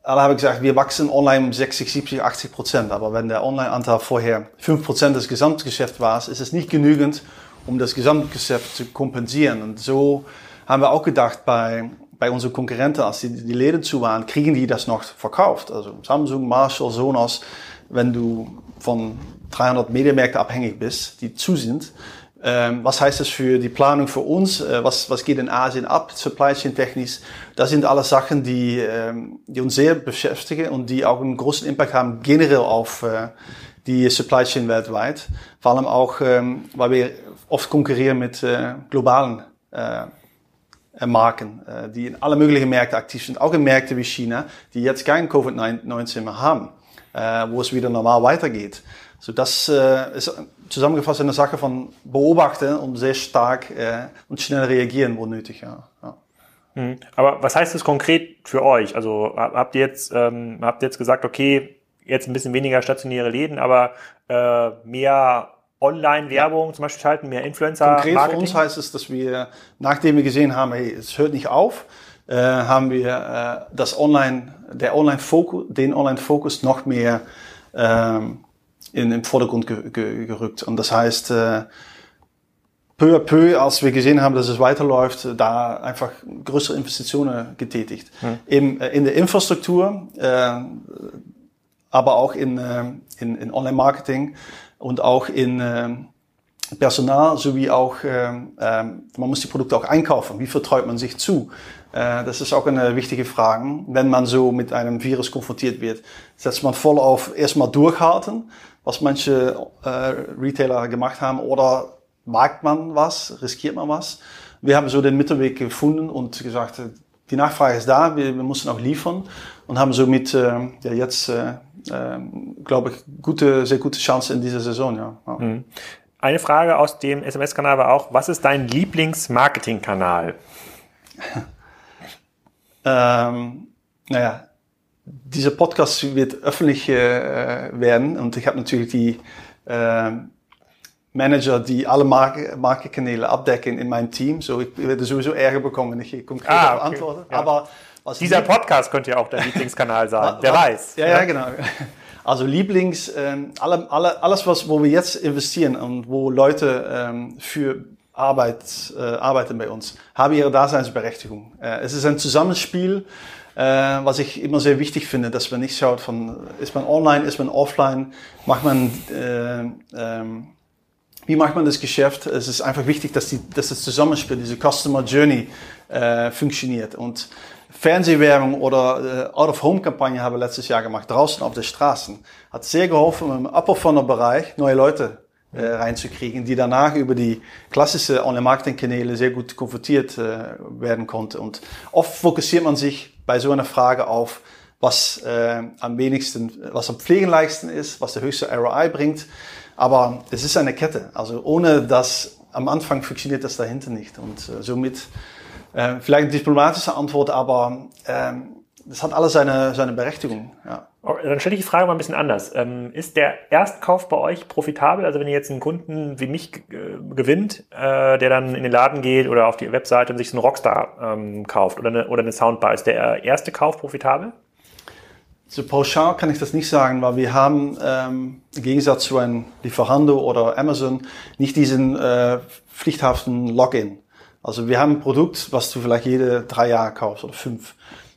alle haben gesagt, wir wachsen online um 60, 70, 80 Prozent. Aber wenn der Online-Anteil vorher 5 Prozent des Gesamtgeschäfts war, ist es nicht genügend, um das Gesamtgeschäft zu kompensieren. Und so haben wir auch gedacht bei, bei unseren Konkurrenten, als die, die Läden zu waren, kriegen die das noch verkauft. Also Samsung, Marshall, Sonos, wenn du von 300 Medienmärkten abhängig bist, die zu sind, was heißt das für die Planung für uns? Äh, was, was geht in Asien ab, Supply Chain technisch? Das sind alles Sachen, die, ähm, die uns sehr beschäftigen und die auch einen großen Impact haben generell auf äh, die Supply Chain weltweit. Vor allem auch, ähm, weil wir oft konkurrieren mit äh, globalen Marken, die in alle möglichen Märkte aktiv sind, auch in Märkte wie China, die jetzt kein Covid-19 mehr haben, wo es wieder normal weitergeht. So das äh, ist zusammengefasst eine Sache von beobachten und sehr stark äh, und schnell reagieren, wo nötig. Ja. ja. Mhm. Aber was heißt das konkret für euch? Also habt ihr jetzt ähm, habt ihr jetzt gesagt, okay, jetzt ein bisschen weniger stationäre Läden, aber äh, mehr Online-Werbung ja. zum Beispiel schalten, mehr Influencer. Konkret für uns heißt es, dass wir, nachdem wir gesehen haben, hey, es hört nicht auf, äh, haben wir äh, das Online, der Online-Fokus, den Online-Fokus noch mehr ähm, in den Vordergrund ge ge gerückt. Und das heißt, äh, peu à peu, als wir gesehen haben, dass es weiterläuft, da einfach größere Investitionen getätigt. Hm. Im, äh, in der Infrastruktur, äh, aber auch in, äh, in, in Online-Marketing und auch in äh, Personal sowie auch, äh, äh, man muss die Produkte auch einkaufen. Wie vertraut man sich zu? Äh, das ist auch eine wichtige Frage. Wenn man so mit einem Virus konfrontiert wird, setzt man voll auf erstmal durchhalten, was manche äh, Retailer gemacht haben, oder wagt man was, riskiert man was? Wir haben so den Mittelweg gefunden und gesagt, die Nachfrage ist da, wir, wir mussten auch liefern und haben somit äh, ja, jetzt, äh, äh, glaube ich, gute, sehr gute Chance in dieser Saison. Ja. ja. Mhm. Eine Frage aus dem SMS-Kanal war auch, was ist dein Lieblings-Marketing-Kanal? ähm, naja, dieser Podcast wird öffentlich äh, werden und ich habe natürlich die äh, Manager, die alle Marke, Markenkanäle abdecken in meinem Team. So, ich werde sowieso Ärger bekommen, wenn ich konkret ah, okay. antworte. Ja. Aber Dieser Podcast könnte ja auch der Lieblingskanal sein. Wer weiß. Ja, ja, genau. Also Lieblings, ähm, alle, alle, alles, was, wo wir jetzt investieren und wo Leute ähm, für Arbeit äh, arbeiten bei uns, haben ihre Daseinsberechtigung. Äh, es ist ein Zusammenspiel äh, was ich immer sehr wichtig finde, dass man nicht schaut von, ist man online, ist man offline, macht man, äh, ähm, wie macht man das Geschäft? Es ist einfach wichtig, dass, die, dass das Zusammenspiel, diese Customer Journey äh, funktioniert. Und Fernsehwerbung oder äh, Out-of-Home-Kampagne habe ich letztes Jahr gemacht, draußen auf den Straßen. Hat sehr geholfen, im Upper-Funnel-Bereich neue Leute äh, reinzukriegen, die danach über die klassische Online-Marketing-Kanäle sehr gut konfrontiert äh, werden konnte. Und oft fokussiert man sich bei so einer Frage auf, was äh, am wenigsten, was am pflegenleichsten ist, was der höchste ROI bringt. Aber es ist eine Kette. Also ohne das am Anfang funktioniert das dahinter nicht. Und äh, somit äh, vielleicht eine diplomatische Antwort, aber ähm, das hat alles seine, seine Berechtigung. Ja. Dann stelle ich die Frage mal ein bisschen anders. Ähm, ist der Erstkauf bei euch profitabel? Also wenn ihr jetzt einen Kunden wie mich äh, gewinnt, äh, der dann in den Laden geht oder auf die Webseite und sich so einen Rockstar ähm, kauft oder eine, oder eine Soundbar, ist der erste Kauf profitabel? So pauschal kann ich das nicht sagen, weil wir haben ähm, im Gegensatz zu einem Lieferando oder Amazon nicht diesen äh, pflichthaften Login. Also wir haben ein Produkt, was du vielleicht jede drei Jahre kaufst oder fünf.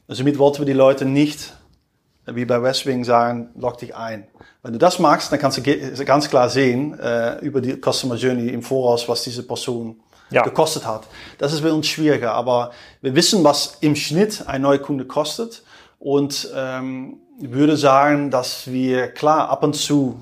Also mit wollten wir die Leute nicht wie bei Westwing sagen, log dich ein. Wenn du das magst, dann kannst du ganz klar sehen äh, über die Customer Journey im Voraus, was diese Person ja. gekostet hat. Das ist bei uns schwieriger, aber wir wissen, was im Schnitt ein neuer Kunde kostet und ähm, ich würde sagen, dass wir klar ab und zu,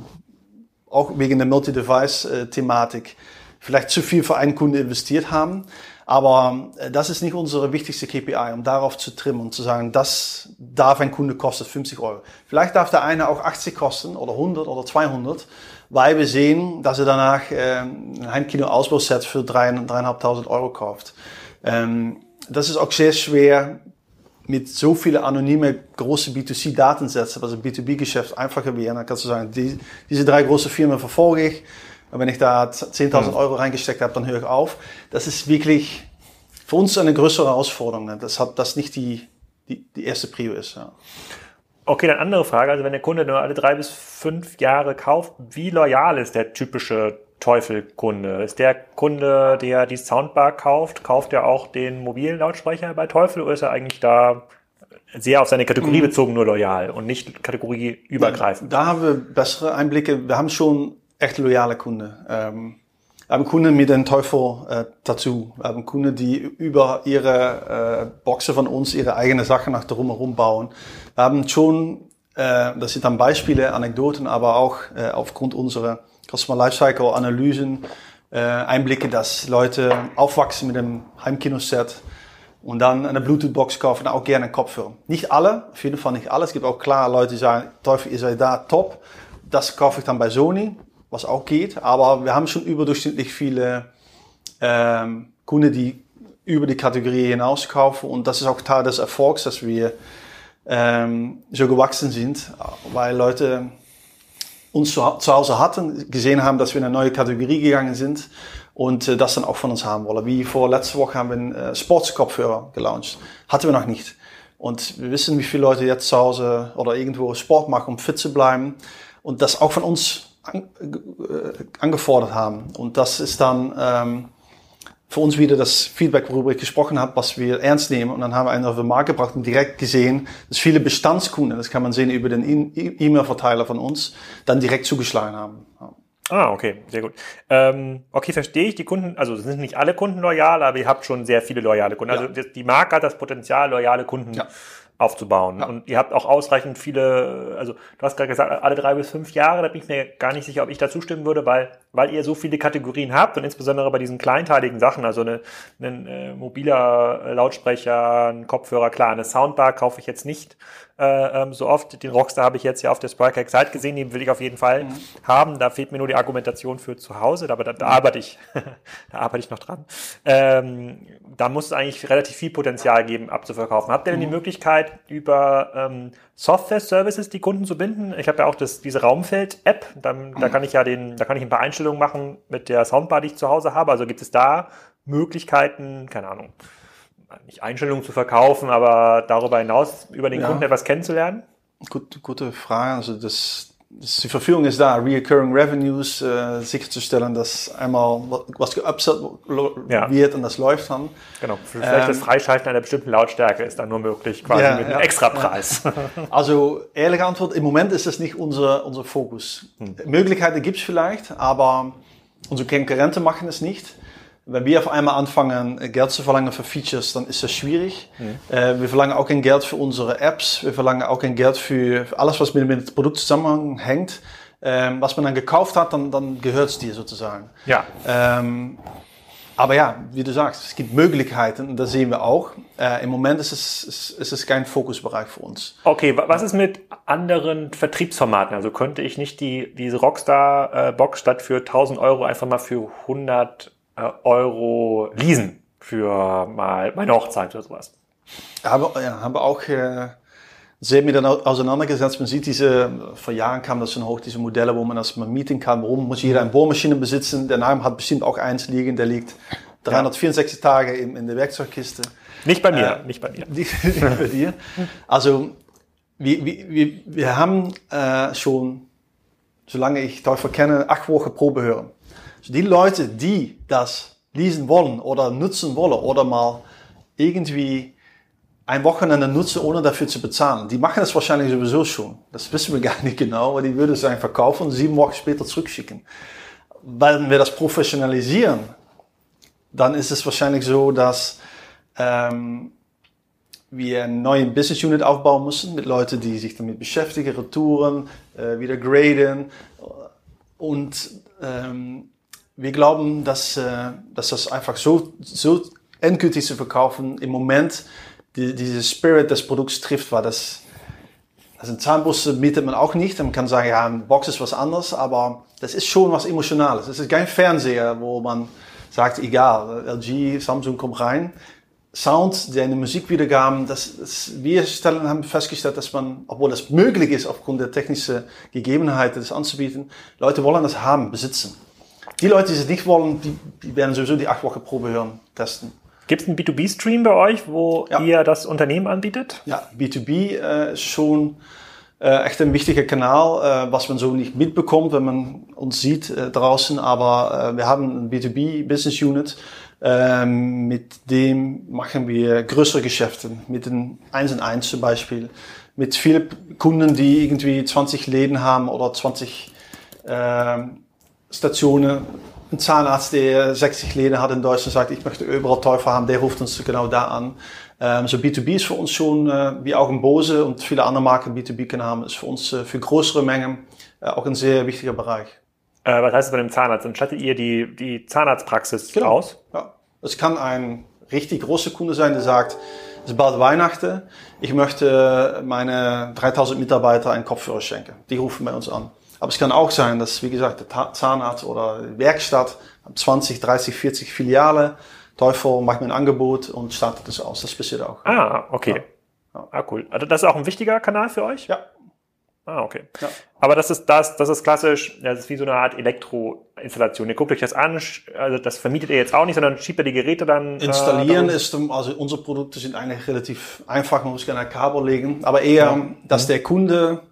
auch wegen der Multi-Device-Thematik, vielleicht zu viel für einen Kunde investiert haben. Aber äh, das ist nicht unsere wichtigste KPI, um darauf zu trimmen und zu sagen, das darf ein Kunde kostet 50 Euro. Vielleicht darf der eine auch 80 kosten oder 100 oder 200, weil wir sehen, dass er danach äh, ein Heimkino-Ausbauset für 3.500 Euro kauft. Ähm, das ist auch sehr schwer mit so viele anonyme große B2C-Datensätze, was im B2B-Geschäft einfacher wäre. Dann kannst du sagen, die, diese drei große Firmen verfolge ich und wenn ich da 10.000 Euro reingesteckt habe, dann höre ich auf. Das ist wirklich für uns eine größere Herausforderung. Ne? Das hat das nicht die, die, die erste Prio ist. Ja. Okay, dann andere Frage. Also wenn der Kunde nur alle drei bis fünf Jahre kauft, wie loyal ist der typische Teufel-Kunde? Ist der Kunde, der die Soundbar kauft, kauft er auch den mobilen Lautsprecher bei Teufel oder ist er eigentlich da sehr auf seine Kategorie mhm. bezogen nur loyal und nicht kategorieübergreifend? Da, da haben wir bessere Einblicke. Wir haben schon echt loyale Kunde. Ähm, Wir haben Kunden mit dem Teufel-Tattoo. Äh, wir haben Kunden, die über ihre äh, Boxen von uns ihre eigenen Sachen nach drumherum bauen. Wir haben schon, äh, das sind dann Beispiele, Anekdoten, aber auch äh, aufgrund unserer Customer Lifecycle Analysen äh, Einblicke, dass Leute aufwachsen mit einem Heimkinoset und dann eine Bluetooth-Box kaufen, auch gerne einen Kopfhörer. Nicht alle, auf jeden Fall nicht alle. Es gibt auch klar Leute, die sagen, Teufel, ihr seid da, top. Das kaufe ich dann bei Sony was auch geht. Aber wir haben schon überdurchschnittlich viele ähm, Kunden, die über die Kategorie hinaus kaufen. Und das ist auch Teil des Erfolgs, dass wir ähm, so gewachsen sind, weil Leute uns zu, zu, Hause hatten, gesehen haben, dass wir in eine neue Kategorie gegangen sind und äh, das dann auch von uns haben wollen. Wie vor letzter Woche haben wir einen äh, Sportskopfhörer gelauncht. Hatten wir noch nicht. Und wir wissen, wie viele Leute jetzt zu Hause oder irgendwo Sport machen, um fit zu bleiben. Und das auch von uns an, äh, angefordert haben. Und das ist dann ähm, für uns wieder das Feedback, worüber ich gesprochen habe, was wir ernst nehmen. Und dann haben wir einen auf den Markt gebracht und direkt gesehen, dass viele Bestandskunden, das kann man sehen über den e- E-Mail-Verteiler von uns, dann direkt zugeschlagen haben. Ja. Ah, okay, sehr gut. Ähm, okay, verstehe ich. Die Kunden, also sind nicht alle Kunden loyal, aber ihr habt schon sehr viele loyale Kunden. Also ja. die Marke hat das Potenzial, loyale Kunden ja aufzubauen. Ja. Und ihr habt auch ausreichend viele, also du hast gerade gesagt, alle drei bis fünf Jahre, da bin ich mir gar nicht sicher, ob ich da zustimmen würde, weil, weil ihr so viele Kategorien habt und insbesondere bei diesen kleinteiligen Sachen, also eine, ein äh, mobiler Lautsprecher, ein Kopfhörer, klar, eine Soundbar kaufe ich jetzt nicht äh, ähm, so oft. Den Rockstar habe ich jetzt ja auf der Spriker Excite gesehen, den will ich auf jeden Fall mhm. haben. Da fehlt mir nur die Argumentation für zu Hause, aber da, da arbeite ich, da arbeite ich noch dran. Ähm, da muss es eigentlich relativ viel Potenzial geben, abzuverkaufen. Habt ihr denn die mhm. Möglichkeit, über ähm, Software-Services die Kunden zu binden? Ich habe ja auch das, diese Raumfeld-App, da, da kann ich ja den, da kann ich ein paar Einstellungen machen mit der Soundbar, die ich zu Hause habe. Also gibt es da Möglichkeiten, keine Ahnung, nicht Einstellungen zu verkaufen, aber darüber hinaus über den ja. Kunden etwas kennenzulernen? Gut, gute Frage. Also das, das, die Verfügung ist da, Recurring Revenues äh, sicherzustellen, dass einmal was geupselt ja. wird und das läuft dann. Genau, vielleicht ähm, das Freischalten einer bestimmten Lautstärke ist dann nur möglich, quasi ja, mit einem ja, Extrapreis. Also ehrliche Antwort, im Moment ist das nicht unser, unser Fokus. Hm. Möglichkeiten gibt's vielleicht, aber unsere Konkurrenten machen es nicht. Wenn wir auf einmal anfangen, Geld zu verlangen für Features, dann ist das schwierig. Mhm. Äh, wir verlangen auch kein Geld für unsere Apps. Wir verlangen auch kein Geld für alles, was mit, mit dem Produkt zusammenhängt. Ähm, was man dann gekauft hat, dann, dann gehört es dir sozusagen. Ja. Ähm, aber ja, wie du sagst, es gibt Möglichkeiten und das sehen wir auch. Äh, Im Moment ist es, ist, ist es kein Fokusbereich für uns. Okay, was ist mit anderen Vertriebsformaten? Also könnte ich nicht die, diese Rockstar-Box äh, statt für 1000 Euro einfach mal für 100 äh, Euro leasen für mal meine Hochzeit oder sowas. Haben, ja, haben wir auch äh, sehr mit auseinandergesetzt. Man sieht diese, vor Jahren kam das schon hoch, diese Modelle, wo man das mal mieten kann. Warum muss jeder eine Bohrmaschine besitzen? Der Name hat bestimmt auch eins liegen, der liegt 364 ja. Tage in, in, der Werkzeugkiste. Nicht bei mir, äh, nicht bei mir. Nicht, nicht bei dir. Also, wir, wir, wir haben äh, schon, solange ich Teufel kenne, acht Wochen Probe hören. Die Leute, die das lesen wollen oder nutzen wollen oder mal irgendwie ein Wochenende nutzen, ohne dafür zu bezahlen, die machen das wahrscheinlich sowieso schon. Das wissen wir gar nicht genau, aber die würden es einfach kaufen und sieben Wochen später zurückschicken. Wenn wir das professionalisieren, dann ist es wahrscheinlich so, dass ähm, wir eine neue Business Unit aufbauen müssen mit Leuten, die sich damit beschäftigen, Retouren, äh, wieder graden und ähm, wir glauben, dass, äh, dass das einfach so, so endgültig zu verkaufen im Moment die, diese Spirit des Produkts trifft, weil das, also eine Zahnbürste bietet man auch nicht. Man kann sagen, ja, eine Box ist was anderes, aber das ist schon was Emotionales. Es ist kein Fernseher, wo man sagt, egal, LG, Samsung kommt rein. Sound, deine Musikwiedergaben, das, das, wir stellen, haben festgestellt, dass man, obwohl das möglich ist, aufgrund der technischen Gegebenheiten, das anzubieten, Leute wollen das haben, besitzen. Die Leute, die es nicht wollen, die, die werden sowieso die acht Wochen Probe hören, testen. Gibt es einen B2B-Stream bei euch, wo ja. ihr das Unternehmen anbietet? Ja, B2B äh, ist schon äh, echt ein wichtiger Kanal, äh, was man so nicht mitbekommt, wenn man uns sieht äh, draußen. Aber äh, wir haben ein B2B-Business Unit, äh, mit dem machen wir größere Geschäfte, mit den 1 und 1 zum Beispiel, mit vielen Kunden, die irgendwie 20 Läden haben oder 20 äh, Stationen ein Zahnarzt, der 60 Läden hat in Deutschland, sagt, ich möchte überall Teufel haben, der ruft uns genau da an. Ähm, so B2B ist für uns schon, äh, wie auch ein Bose und viele andere Marken B2B können haben, ist für uns äh, für größere Mengen äh, auch ein sehr wichtiger Bereich. Äh, was heißt das bei dem Zahnarzt? Dann stattet ihr die, die Zahnarztpraxis genau. aus? Ja. Es kann ein richtig großer Kunde sein, der sagt, es ist bald Weihnachten, ich möchte meine 3000 Mitarbeiter einen Kopfhörer schenken. Die rufen bei uns an. Aber es kann auch sein, dass, wie gesagt, der Zahnarzt oder Werkstatt 20, 30, 40 Filiale, Teufel macht mir ein Angebot und startet es aus. Das passiert auch. Ah, okay. Ja. Ah, cool. Also das ist auch ein wichtiger Kanal für euch? Ja. Ah, okay. Ja. Aber das ist das, das ist klassisch, das ist wie so eine Art Elektroinstallation. Ihr guckt euch das an, also das vermietet ihr jetzt auch nicht, sondern schiebt ihr die Geräte dann. Äh, Installieren äh, ist, also unsere Produkte sind eigentlich relativ einfach, man muss gerne ein Kabel legen, aber eher, ja. dass mhm. der Kunde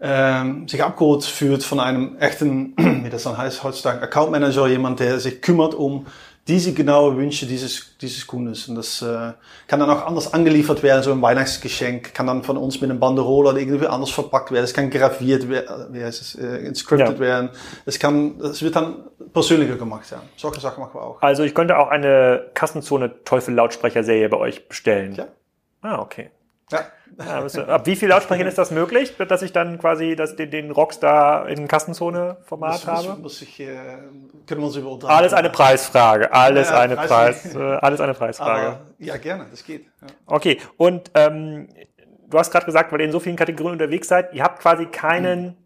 ähm, sich abgeholt fühlt von einem echten, wie das dann heißt heutzutage, Account Manager, jemand, der sich kümmert um diese genaue Wünsche dieses, dieses Kundes. Und das äh, kann dann auch anders angeliefert werden, so ein Weihnachtsgeschenk, kann dann von uns mit einem Banderole oder irgendwie anders verpackt werden, es kann graviert werden, wie heißt es, äh, inscripted ja. werden, es kann, es wird dann persönlicher gemacht, ja. Solche Sachen machen wir auch. Also ich könnte auch eine Kassenzone Teufel Lautsprecher-Serie bei euch bestellen. Ja. Ah, okay. Ja. Ja, ab wie viel Lautsprechern ist das möglich, dass ich dann quasi das, den, den Rockstar in Kassenzone-Format habe? Muss ich, äh, können wir uns über unterhalten. Alles eine Preisfrage. Alles ja, eine Preis, äh, alles eine Preisfrage. Aber, ja, gerne, das geht. Ja. Okay, und ähm, du hast gerade gesagt, weil ihr in so vielen Kategorien unterwegs seid, ihr habt quasi keinen hm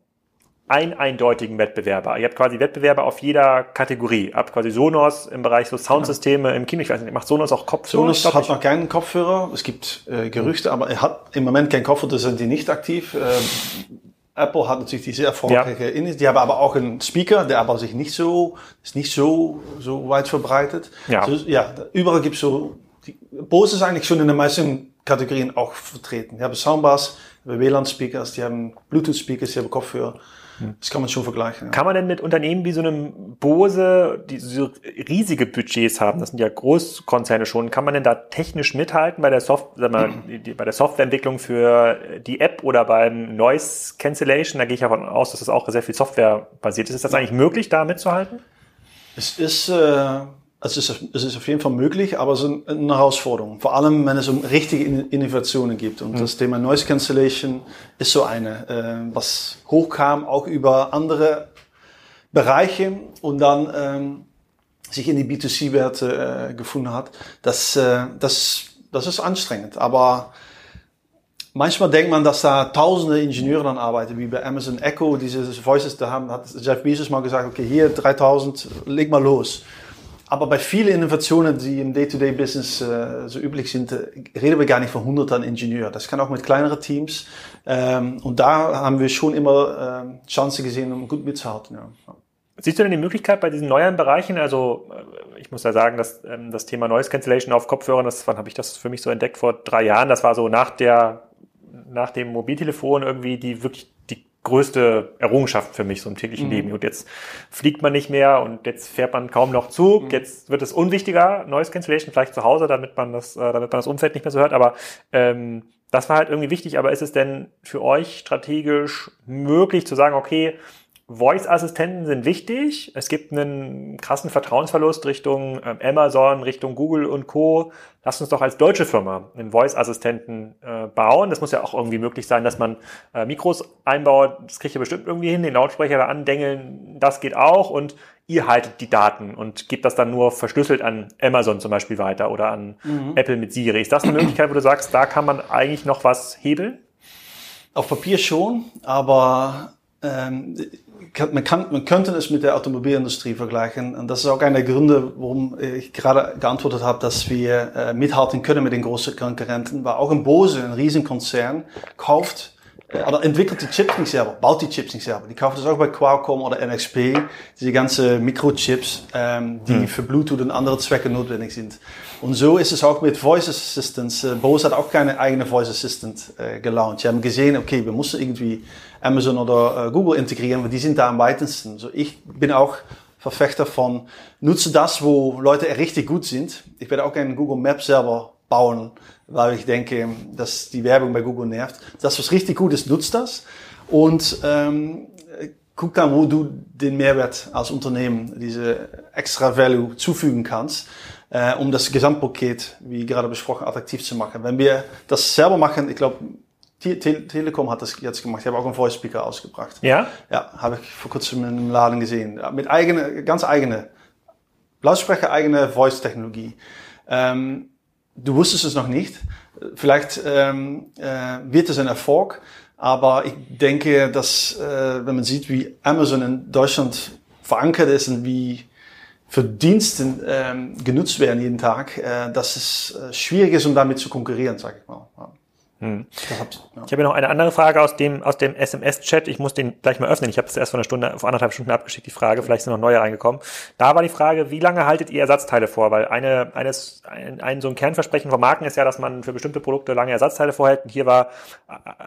einen eindeutigen Wettbewerber. Ihr habt quasi Wettbewerber auf jeder Kategorie. Ihr habt quasi Sonos im Bereich so Soundsysteme im Kino. Ich weiß nicht, macht Sonos auch Kopfhörer? Sonos hat noch keinen Kopfhörer. Es gibt äh, Gerüchte, aber er hat im Moment keinen Kopfhörer, da sind die nicht aktiv. Äh, Apple hat natürlich diese erfolgreiche ja. Innis. Die haben aber auch einen Speaker, der aber sich nicht so, ist nicht so, so weit verbreitet. Ja. So, ja, überall gibt's so, die, Bose ist eigentlich schon in den meisten Kategorien auch vertreten. Die haben Soundbars, die haben WLAN-Speakers, die haben Bluetooth-Speakers, die haben Kopfhörer. Das kann man schon vergleichen. Ja. Kann man denn mit Unternehmen wie so einem Bose, die so riesige Budgets haben, das sind ja Großkonzerne schon, kann man denn da technisch mithalten bei der, Soft mal, bei der Softwareentwicklung für die App oder beim Noise Cancellation? Da gehe ich davon aus, dass das auch sehr viel Software basiert ist. Ist das eigentlich möglich, da mitzuhalten? Es ist äh, also es ist, es ist auf jeden Fall möglich, aber es ist eine Herausforderung. Vor allem, wenn es um richtige Innovationen gibt. Und mhm. das Thema Noise Cancellation ist so eine, äh, was hochkam, auch über andere Bereiche und dann ähm, sich in die B2C-Werte äh, gefunden hat. Das, äh, das, das ist anstrengend. Aber manchmal denkt man, dass da tausende Ingenieure dann arbeiten, wie bei Amazon Echo, diese Voices, da haben, hat Jeff Bezos mal gesagt, okay, hier 3000, leg mal los. Aber bei vielen Innovationen, die im Day-to-Day-Business äh, so üblich sind, äh, reden wir gar nicht von hunderten Ingenieuren. Das kann auch mit kleineren Teams. Ähm, und da haben wir schon immer äh, Chancen gesehen, um gut mitzuhalten. Ja. Siehst du denn die Möglichkeit bei diesen neuen Bereichen? Also äh, ich muss ja sagen, dass ähm, das Thema Noise Cancellation auf Kopfhörern, das wann habe ich das für mich so entdeckt vor drei Jahren. Das war so nach der nach dem Mobiltelefon irgendwie die wirklich größte Errungenschaft für mich so im täglichen mhm. Leben. Und jetzt fliegt man nicht mehr und jetzt fährt man kaum noch Zug. Mhm. Jetzt wird es unwichtiger, Noise Cancellation vielleicht zu Hause, damit man das, äh, damit man das Umfeld nicht mehr so hört. Aber ähm, das war halt irgendwie wichtig. Aber ist es denn für euch strategisch möglich zu sagen, okay, Voice-Assistenten sind wichtig. Es gibt einen krassen Vertrauensverlust Richtung ähm, Amazon, Richtung Google und Co. Lasst uns doch als deutsche Firma einen Voice-Assistenten äh, bauen. Das muss ja auch irgendwie möglich sein, dass man äh, Mikros einbaut. Das kriegt ihr bestimmt irgendwie hin, den Lautsprecher da andengeln. Das geht auch. Und ihr haltet die Daten und gebt das dann nur verschlüsselt an Amazon zum Beispiel weiter oder an mhm. Apple mit Siri. Ist das eine Möglichkeit, wo du sagst, da kann man eigentlich noch was hebeln? Auf Papier schon, aber ähm, man, kann, man könnte es mit der Automobilindustrie vergleichen. Und das ist auch einer der Gründe, warum ich gerade geantwortet habe, dass wir äh, mithalten können mit den großen Konkurrenten. Weil auch ein Bose, ein Riesenkonzern, kauft äh, oder entwickelt die Chips nicht selber, baut die Chips nicht selber. Die kaufen das auch bei Qualcomm oder NXP, diese ganze Mikrochips, ähm, die hm. für Bluetooth und andere Zwecke notwendig sind. Und so ist es auch mit Voice Assistants. Äh, Bose hat auch keine eigene Voice Assistant äh, gelauncht. Sie haben gesehen, okay, wir müssen irgendwie Amazon oder äh, Google integrieren, weil die sind da am weitesten. So, ich bin auch Verfechter von, nutze das, wo Leute richtig gut sind. Ich werde auch gerne Google Maps selber bauen, weil ich denke, dass die Werbung bei Google nervt. Das, was richtig gut ist, nutzt das. Und ähm, guck dann, wo du den Mehrwert als Unternehmen, diese extra Value zufügen kannst, äh, um das Gesamtpaket, wie gerade besprochen, attraktiv zu machen. Wenn wir das selber machen, ich glaube, Te Telekom hat das jetzt gemacht. Ich habe auch einen Voice Speaker ausgebracht. Ja? Ja, habe ich vor kurzem in einem Laden gesehen. Mit eigene, ganz eigene Lautsprecher, eigene Voice-Technologie. Ähm, du wusstest es noch nicht. Vielleicht ähm, äh, wird es ein Erfolg, aber ich denke, dass äh, wenn man sieht, wie Amazon in Deutschland verankert ist und wie Verdiensten ähm, genutzt werden jeden Tag, äh, dass es äh, schwierig ist, um damit zu konkurrieren, sage ich mal. Ja. Hm. Ja. Ich habe noch eine andere Frage aus dem, aus dem SMS-Chat. Ich muss den gleich mal öffnen. Ich habe es erst vor einer Stunde, vor anderthalb Stunden abgeschickt, die Frage. Vielleicht sind noch neue reingekommen. Da war die Frage, wie lange haltet ihr Ersatzteile vor? Weil eine, eines, ein, ein so ein Kernversprechen von Marken ist ja, dass man für bestimmte Produkte lange Ersatzteile vorhält. Und hier war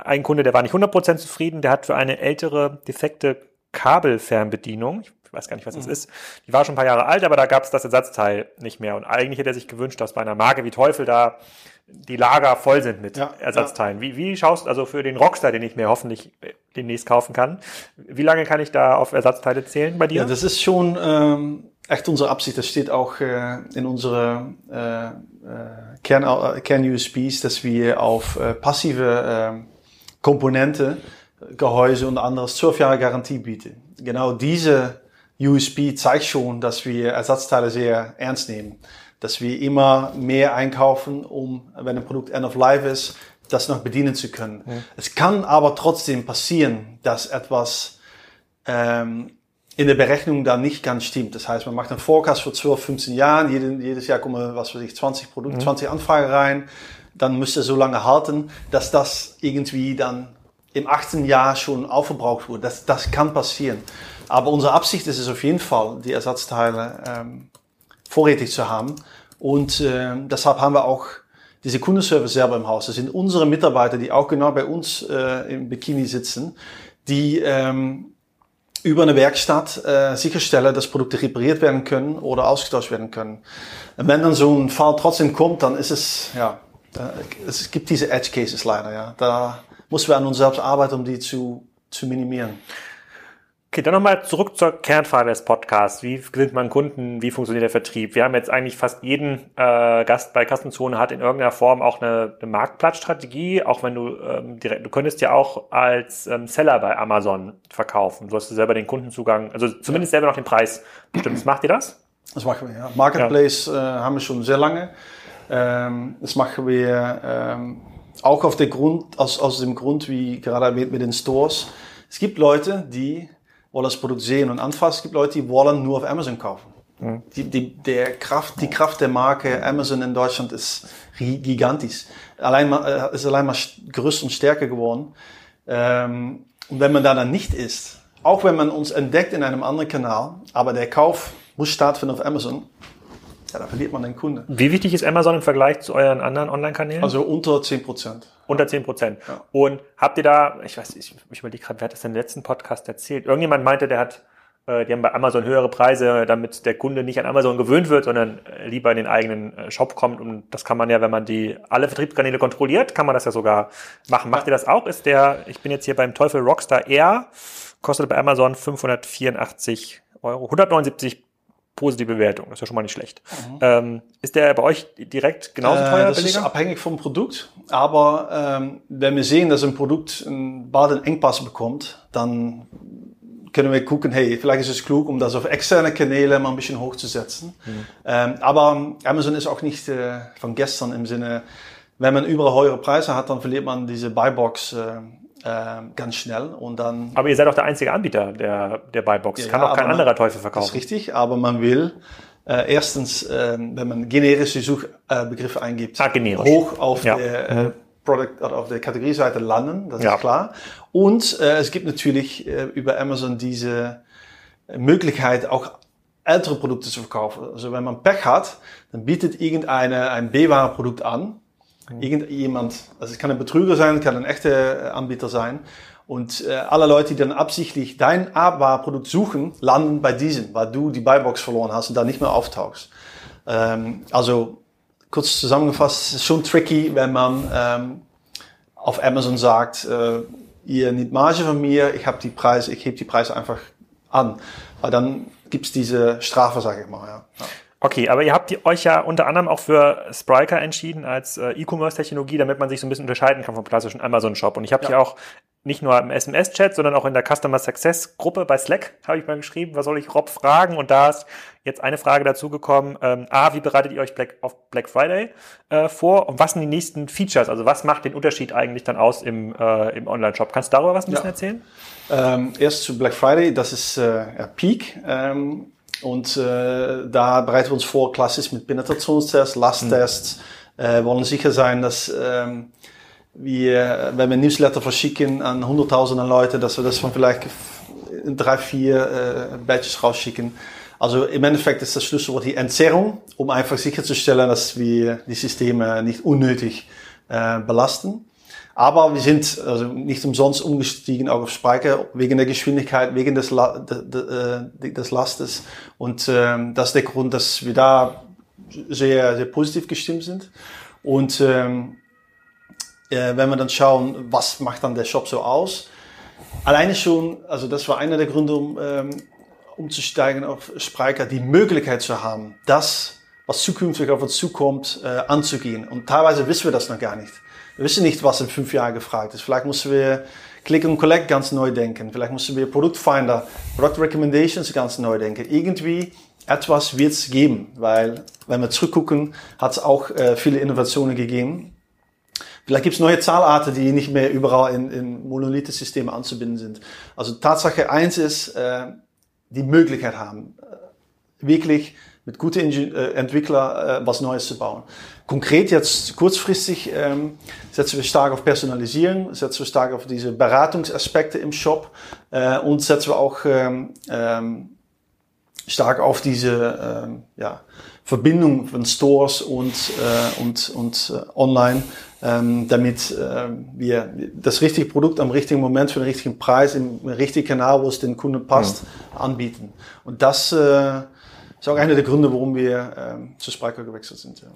ein Kunde, der war nicht 100% zufrieden. Der hat für eine ältere, defekte Kabelfernbedienung, ich weiß gar nicht, was das mhm. ist. Die war schon ein paar Jahre alt, aber da gab es das Ersatzteil nicht mehr. Und eigentlich hätte er sich gewünscht, dass bei einer Marke wie Teufel da die Lager voll sind mit ja, Ersatzteilen. Ja. Wie, wie schaust du also für den Rockstar, den ich mir hoffentlich demnächst kaufen kann, wie lange kann ich da auf Ersatzteile zählen bei dir? Ja, das ist schon ähm, echt unsere Absicht. Das steht auch äh, in unserer äh, äh, Kern, äh, Kern-USPs, dass wir auf äh, passive äh, Komponente, Gehäuse und anderes zwölf Jahre Garantie bieten. Genau diese USP zeigt schon, dass wir Ersatzteile sehr ernst nehmen dass wir immer mehr einkaufen, um, wenn ein Produkt end of life ist, das noch bedienen zu können. Ja. Es kann aber trotzdem passieren, dass etwas ähm, in der Berechnung dann nicht ganz stimmt. Das heißt, man macht einen Forecast für 12, 15 Jahren, jeden, jedes Jahr kommen, was weiß ich, 20 Produkte, mhm. 20 Anfragen rein, dann müsste so lange halten, dass das irgendwie dann im 18. Jahr schon aufgebraucht wurde. Das, das kann passieren. Aber unsere Absicht ist es auf jeden Fall, die Ersatzteile ähm, vorrätig zu haben. Und äh, deshalb haben wir auch diese Kundenservice selber im Haus. Das sind unsere Mitarbeiter, die auch genau bei uns äh, im Bikini sitzen, die ähm, über eine Werkstatt äh, sicherstellen, dass Produkte repariert werden können oder ausgetauscht werden können. Und wenn dann so ein Fall trotzdem kommt, dann ist es, ja, äh, es gibt diese Edge Cases leider, ja. Da müssen wir an uns selbst arbeiten, um die zu, zu minimieren. Okay, dann nochmal zurück zur Kernfrage des Podcasts. Wie gewinnt man Kunden? Wie funktioniert der Vertrieb? Wir haben jetzt eigentlich fast jeden äh, Gast bei Kassenzone hat in irgendeiner Form auch eine, eine Marktplatzstrategie. Auch wenn du ähm, direkt, du könntest ja auch als ähm, Seller bei Amazon verkaufen. Du hast selber den Kundenzugang, also zumindest selber noch den Preis bestimmt. Macht ihr das? Das machen wir, ja. Marketplace ja. Äh, haben wir schon sehr lange. Ähm, das machen wir ähm, auch auf der Grund, aus, aus dem Grund, wie gerade erwähnt mit den Stores. Es gibt Leute, die wollen das Produkt sehen und anfassen. Es gibt Leute, die wollen nur auf Amazon kaufen. Mhm. Die, die, der Kraft, die Kraft der Marke Amazon in Deutschland ist gigantisch. Allein mal, äh, ist allein mal größer und stärker geworden. Ähm, und wenn man da dann nicht ist, auch wenn man uns entdeckt in einem anderen Kanal, aber der Kauf muss stattfinden auf Amazon, ja, da verliert man den Kunden. Wie wichtig ist Amazon im Vergleich zu euren anderen Online-Kanälen? Also unter 10 Prozent. Unter 10 Prozent. Ja. Und habt ihr da, ich weiß, ich, ich überlege gerade, wer hat das in den letzten Podcast erzählt? Irgendjemand meinte, der hat, äh, die haben bei Amazon höhere Preise, damit der Kunde nicht an Amazon gewöhnt wird, sondern äh, lieber in den eigenen äh, Shop kommt. Und das kann man ja, wenn man die alle Vertriebskanäle kontrolliert, kann man das ja sogar machen. Macht ihr das auch? Ist der, ich bin jetzt hier beim Teufel Rockstar Air, kostet bei Amazon 584 Euro, 179 positive Bewertung. Das ist ja schon mal nicht schlecht. Mhm. Ähm, ist der bei euch direkt genauso teuer? Äh, das billiger? ist abhängig vom Produkt. Aber ähm, wenn wir sehen, dass ein Produkt einen bald Engpass bekommt, dann können wir gucken, hey, vielleicht ist es klug, um das auf externe Kanäle mal ein bisschen hochzusetzen. Mhm. Ähm, aber Amazon ist auch nicht äh, von gestern im Sinne, wenn man überall höhere Preise hat, dann verliert man diese Buybox äh, äh, ganz schnell und dann. Aber ihr seid auch der einzige Anbieter der, der Buybox. Ja, Kann auch kein man, anderer Teufel verkaufen. Das ist richtig, aber man will äh, erstens, äh, wenn man generische Suchbegriffe eingibt, ah, hoch auf ja. der äh. Product oder auf der Kategorieseite landen, das ja. ist klar. Und äh, es gibt natürlich äh, über Amazon diese Möglichkeit, auch ältere Produkte zu verkaufen. Also wenn man Pech hat, dann bietet irgendeine ein B-Ware-Produkt an Irgendjemand, also es kann ein Betrüger sein, kann ein echter äh, Anbieter sein. Und äh, alle Leute, die dann absichtlich dein A-Bar-Produkt suchen, landen bei diesem, weil du die Buybox verloren hast und da nicht mehr auftauchst. Ähm, also kurz zusammengefasst, es ist schon tricky, wenn man ähm, auf Amazon sagt, äh, ihr nehmt Marge von mir, ich habe die Preise, ich hebe die Preise einfach an. Weil dann gibt's diese Strafe, sage ich mal. Ja. ja. Okay, aber ihr habt euch ja unter anderem auch für Spryker entschieden als äh, E-Commerce-Technologie, damit man sich so ein bisschen unterscheiden kann vom klassischen Amazon-Shop. Und ich habe ja. hier auch nicht nur im SMS-Chat, sondern auch in der Customer Success-Gruppe bei Slack habe ich mal geschrieben, was soll ich Rob fragen? Und da ist jetzt eine Frage dazu gekommen. Ähm, A, wie bereitet ihr euch Black, auf Black Friday äh, vor? Und was sind die nächsten Features? Also was macht den Unterschied eigentlich dann aus im, äh, im Online-Shop? Kannst du darüber was ein bisschen ja. erzählen? Ähm, erst zu Black Friday, das ist äh, Peak. Ähm und äh, da bereiten wir uns vor, klassisch mit Penetrationstests, Lasttests, mhm. äh, wollen sicher sein, dass ähm, wir, wenn wir Newsletter verschicken an hunderttausende Leute, dass wir das von vielleicht in drei, vier äh, Batches rausschicken. Also im Endeffekt ist das Schlüsselwort die Entzerrung, um einfach sicherzustellen, dass wir die Systeme nicht unnötig äh, belasten. Aber wir sind also nicht umsonst umgestiegen auch auf Speicher wegen der Geschwindigkeit, wegen des, La de, äh, des Lastes. Und ähm, das ist der Grund, dass wir da sehr, sehr positiv gestimmt sind. Und ähm, äh, wenn wir dann schauen, was macht dann der Shop so aus? Alleine schon, also das war einer der Gründe, um ähm, umzusteigen auf Spryker, die Möglichkeit zu haben, das, was zukünftig auf uns zukommt, äh, anzugehen. Und teilweise wissen wir das noch gar nicht. Wir wissen nicht, was in fünf Jahren gefragt ist. Vielleicht müssen wir Click and Collect ganz neu denken. Vielleicht müssen wir Produktfinder, Product Recommendations ganz neu denken. Irgendwie etwas wird es geben, weil wenn wir zurückgucken, hat es auch äh, viele Innovationen gegeben. Vielleicht gibt es neue Zahlarten, die nicht mehr überall in, in Monolithensystemen anzubinden sind. Also Tatsache eins ist, äh, die Möglichkeit haben, äh, wirklich mit guten Ingen äh, Entwickler äh, was Neues zu bauen. Konkret jetzt kurzfristig ähm, setzen wir stark auf Personalisieren, setzen wir stark auf diese Beratungsaspekte im Shop äh, und setzen wir auch ähm, ähm, stark auf diese ähm, ja, Verbindung von Stores und, äh, und, und äh, online, ähm, damit äh, wir das richtige Produkt am richtigen Moment für den richtigen Preis im richtigen Kanal, wo es den Kunden passt, mhm. anbieten. Und das äh, ist auch einer der Gründe, warum wir ähm, zu Spriker gewechselt sind. Ja.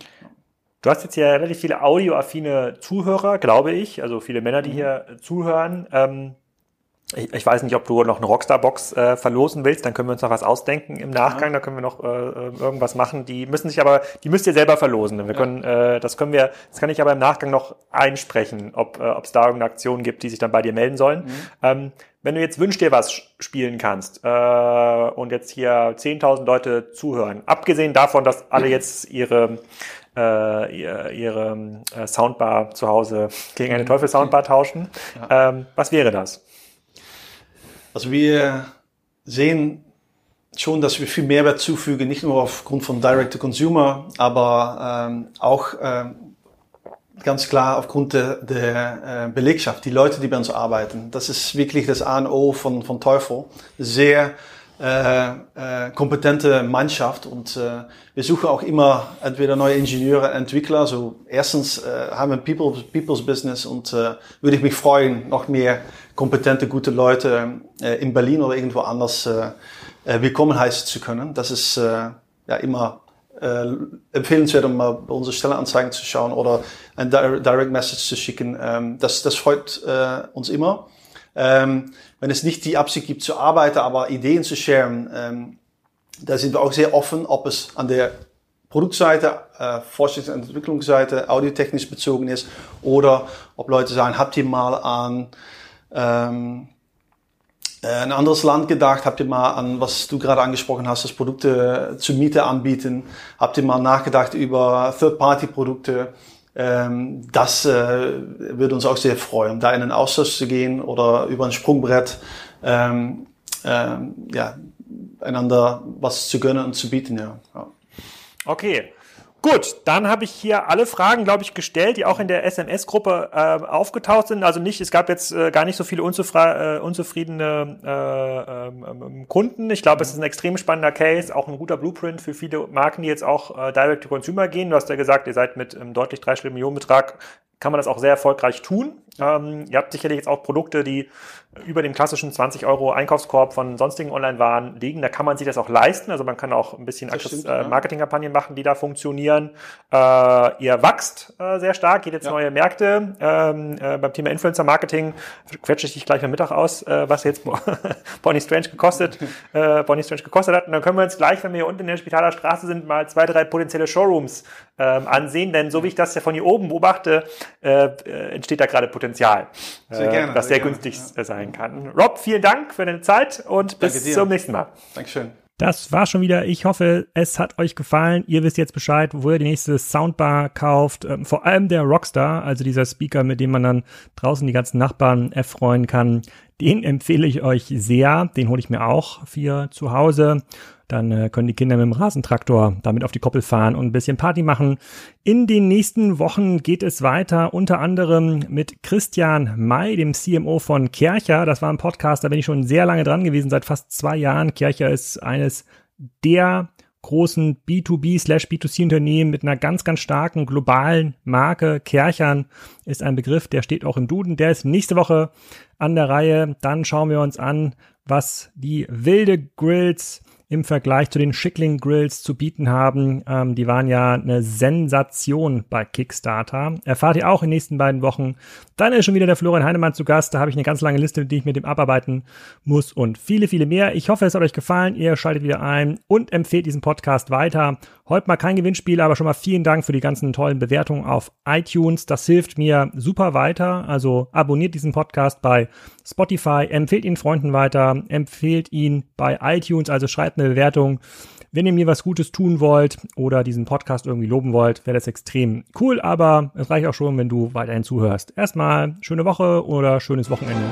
Du hast jetzt ja relativ viele audioaffine Zuhörer, glaube ich, also viele Männer, die mhm. hier zuhören. Ähm, ich, ich, weiß nicht, ob du noch eine Rockstar-Box äh, verlosen willst, dann können wir uns noch was ausdenken im Nachgang, ja. da können wir noch äh, irgendwas machen. Die müssen sich aber, die müsst ihr selber verlosen. Wir ja. können, äh, das können wir, das kann ich aber im Nachgang noch einsprechen, ob äh, es da irgendeine Aktion gibt, die sich dann bei dir melden sollen. Mhm. Ähm, wenn du jetzt wünsch dir was spielen kannst äh, und jetzt hier 10.000 Leute zuhören, abgesehen davon, dass alle jetzt ihre äh, ihre äh, Soundbar zu Hause gegen eine mhm. Teufel-Soundbar tauschen, ja. ähm, was wäre das? Also wir sehen schon, dass wir viel Mehrwert zufügen, nicht nur aufgrund von Direct-to-Consumer, aber ähm, auch ähm, ganz klar aufgrund der, der äh, Belegschaft, die Leute, die bei uns arbeiten. Das ist wirklich das A und O von, von Teufel. Sehr äh, äh, kompetente Mannschaft und äh, wir suchen auch immer entweder neue Ingenieure, Entwickler. So erstens äh, haben wir ein People, People's Business und äh, würde ich mich freuen, noch mehr kompetente, gute Leute äh, in Berlin oder irgendwo anders äh, äh, willkommen heißen zu können. Das ist äh, ja immer äh, empfehlenswert, um mal bei unsere Stellenanzeigen zu schauen oder ein Direct Message zu schicken. Ähm, das, das freut äh, uns immer. Ähm, wenn es nicht die Absicht gibt zu arbeiten, aber Ideen zu sharen, ähm, da sind wir auch sehr offen, ob es an der Produktseite, äh, Forschungs- und Entwicklungsseite, audiotechnisch bezogen ist oder ob Leute sagen, habt ihr mal an ähm, äh, ein anderes Land gedacht? Habt ihr mal an, was du gerade angesprochen hast, das Produkte zur Miete anbieten? Habt ihr mal nachgedacht über Third-Party-Produkte? Ähm, das äh, würde uns auch sehr freuen, da in den Austausch zu gehen oder über ein Sprungbrett ähm, ähm, ja, einander was zu gönnen und zu bieten. Ja. ja. Okay. Gut, dann habe ich hier alle Fragen, glaube ich, gestellt, die auch in der SMS-Gruppe äh, aufgetaucht sind. Also nicht, es gab jetzt äh, gar nicht so viele äh, unzufriedene äh, ähm, ähm, Kunden. Ich glaube, es ist ein extrem spannender Case, auch ein guter Blueprint für viele Marken, die jetzt auch äh, Direct to Consumer gehen. Du hast ja gesagt, ihr seid mit einem deutlich dreistelligen Millionenbetrag kann man das auch sehr erfolgreich tun. Ähm, ihr habt sicherlich jetzt auch Produkte, die über dem klassischen 20 Euro Einkaufskorb von sonstigen Online-Waren liegen. Da kann man sich das auch leisten. Also man kann auch ein bisschen stimmt, äh, Marketingkampagnen machen, die da funktionieren. Äh, ihr wächst äh, sehr stark, geht jetzt ja. neue Märkte. Ähm, äh, beim Thema Influencer-Marketing quetsche ich dich gleich am Mittag aus, äh, was jetzt Bonnie Strange gekostet, äh, Bonnie Strange gekostet hat. Und dann können wir uns gleich, wenn wir hier unten in der Spitaler Straße sind, mal zwei, drei potenzielle Showrooms ähm, ansehen. Denn so wie ich das ja von hier oben beobachte, entsteht da gerade Potenzial, sehr gerne, äh, was sehr, sehr günstig ja. sein kann. Rob, vielen Dank für deine Zeit und bis zum nächsten Mal. Dankeschön. Das war schon wieder. Ich hoffe, es hat euch gefallen. Ihr wisst jetzt Bescheid, wo ihr die nächste Soundbar kauft. Ähm, vor allem der Rockstar, also dieser Speaker, mit dem man dann draußen die ganzen Nachbarn erfreuen kann. Den empfehle ich euch sehr. Den hole ich mir auch für zu Hause. Dann äh, können die Kinder mit dem Rasentraktor damit auf die Koppel fahren und ein bisschen Party machen. In den nächsten Wochen geht es weiter, unter anderem mit Christian May, dem CMO von Kercher. Das war ein Podcast, da bin ich schon sehr lange dran gewesen, seit fast zwei Jahren. Kercher ist eines der großen B2B/B2C-Unternehmen mit einer ganz, ganz starken globalen Marke. Kerchern ist ein Begriff, der steht auch im Duden. Der ist nächste Woche an der Reihe. Dann schauen wir uns an, was die wilde Grills im Vergleich zu den Schickling Grills zu bieten haben. Ähm, die waren ja eine Sensation bei Kickstarter. Erfahrt ihr auch in den nächsten beiden Wochen. Dann ist schon wieder der Florian Heinemann zu Gast. Da habe ich eine ganz lange Liste, die ich mit dem abarbeiten muss und viele, viele mehr. Ich hoffe, es hat euch gefallen. Ihr schaltet wieder ein und empfehlt diesen Podcast weiter. Heute mal kein Gewinnspiel, aber schon mal vielen Dank für die ganzen tollen Bewertungen auf iTunes. Das hilft mir super weiter. Also abonniert diesen Podcast bei Spotify, empfehlt ihn Freunden weiter, empfehlt ihn bei iTunes, also schreibt eine Bewertung. Wenn ihr mir was Gutes tun wollt oder diesen Podcast irgendwie loben wollt, wäre das extrem cool, aber es reicht auch schon, wenn du weiterhin zuhörst. Erstmal schöne Woche oder schönes Wochenende.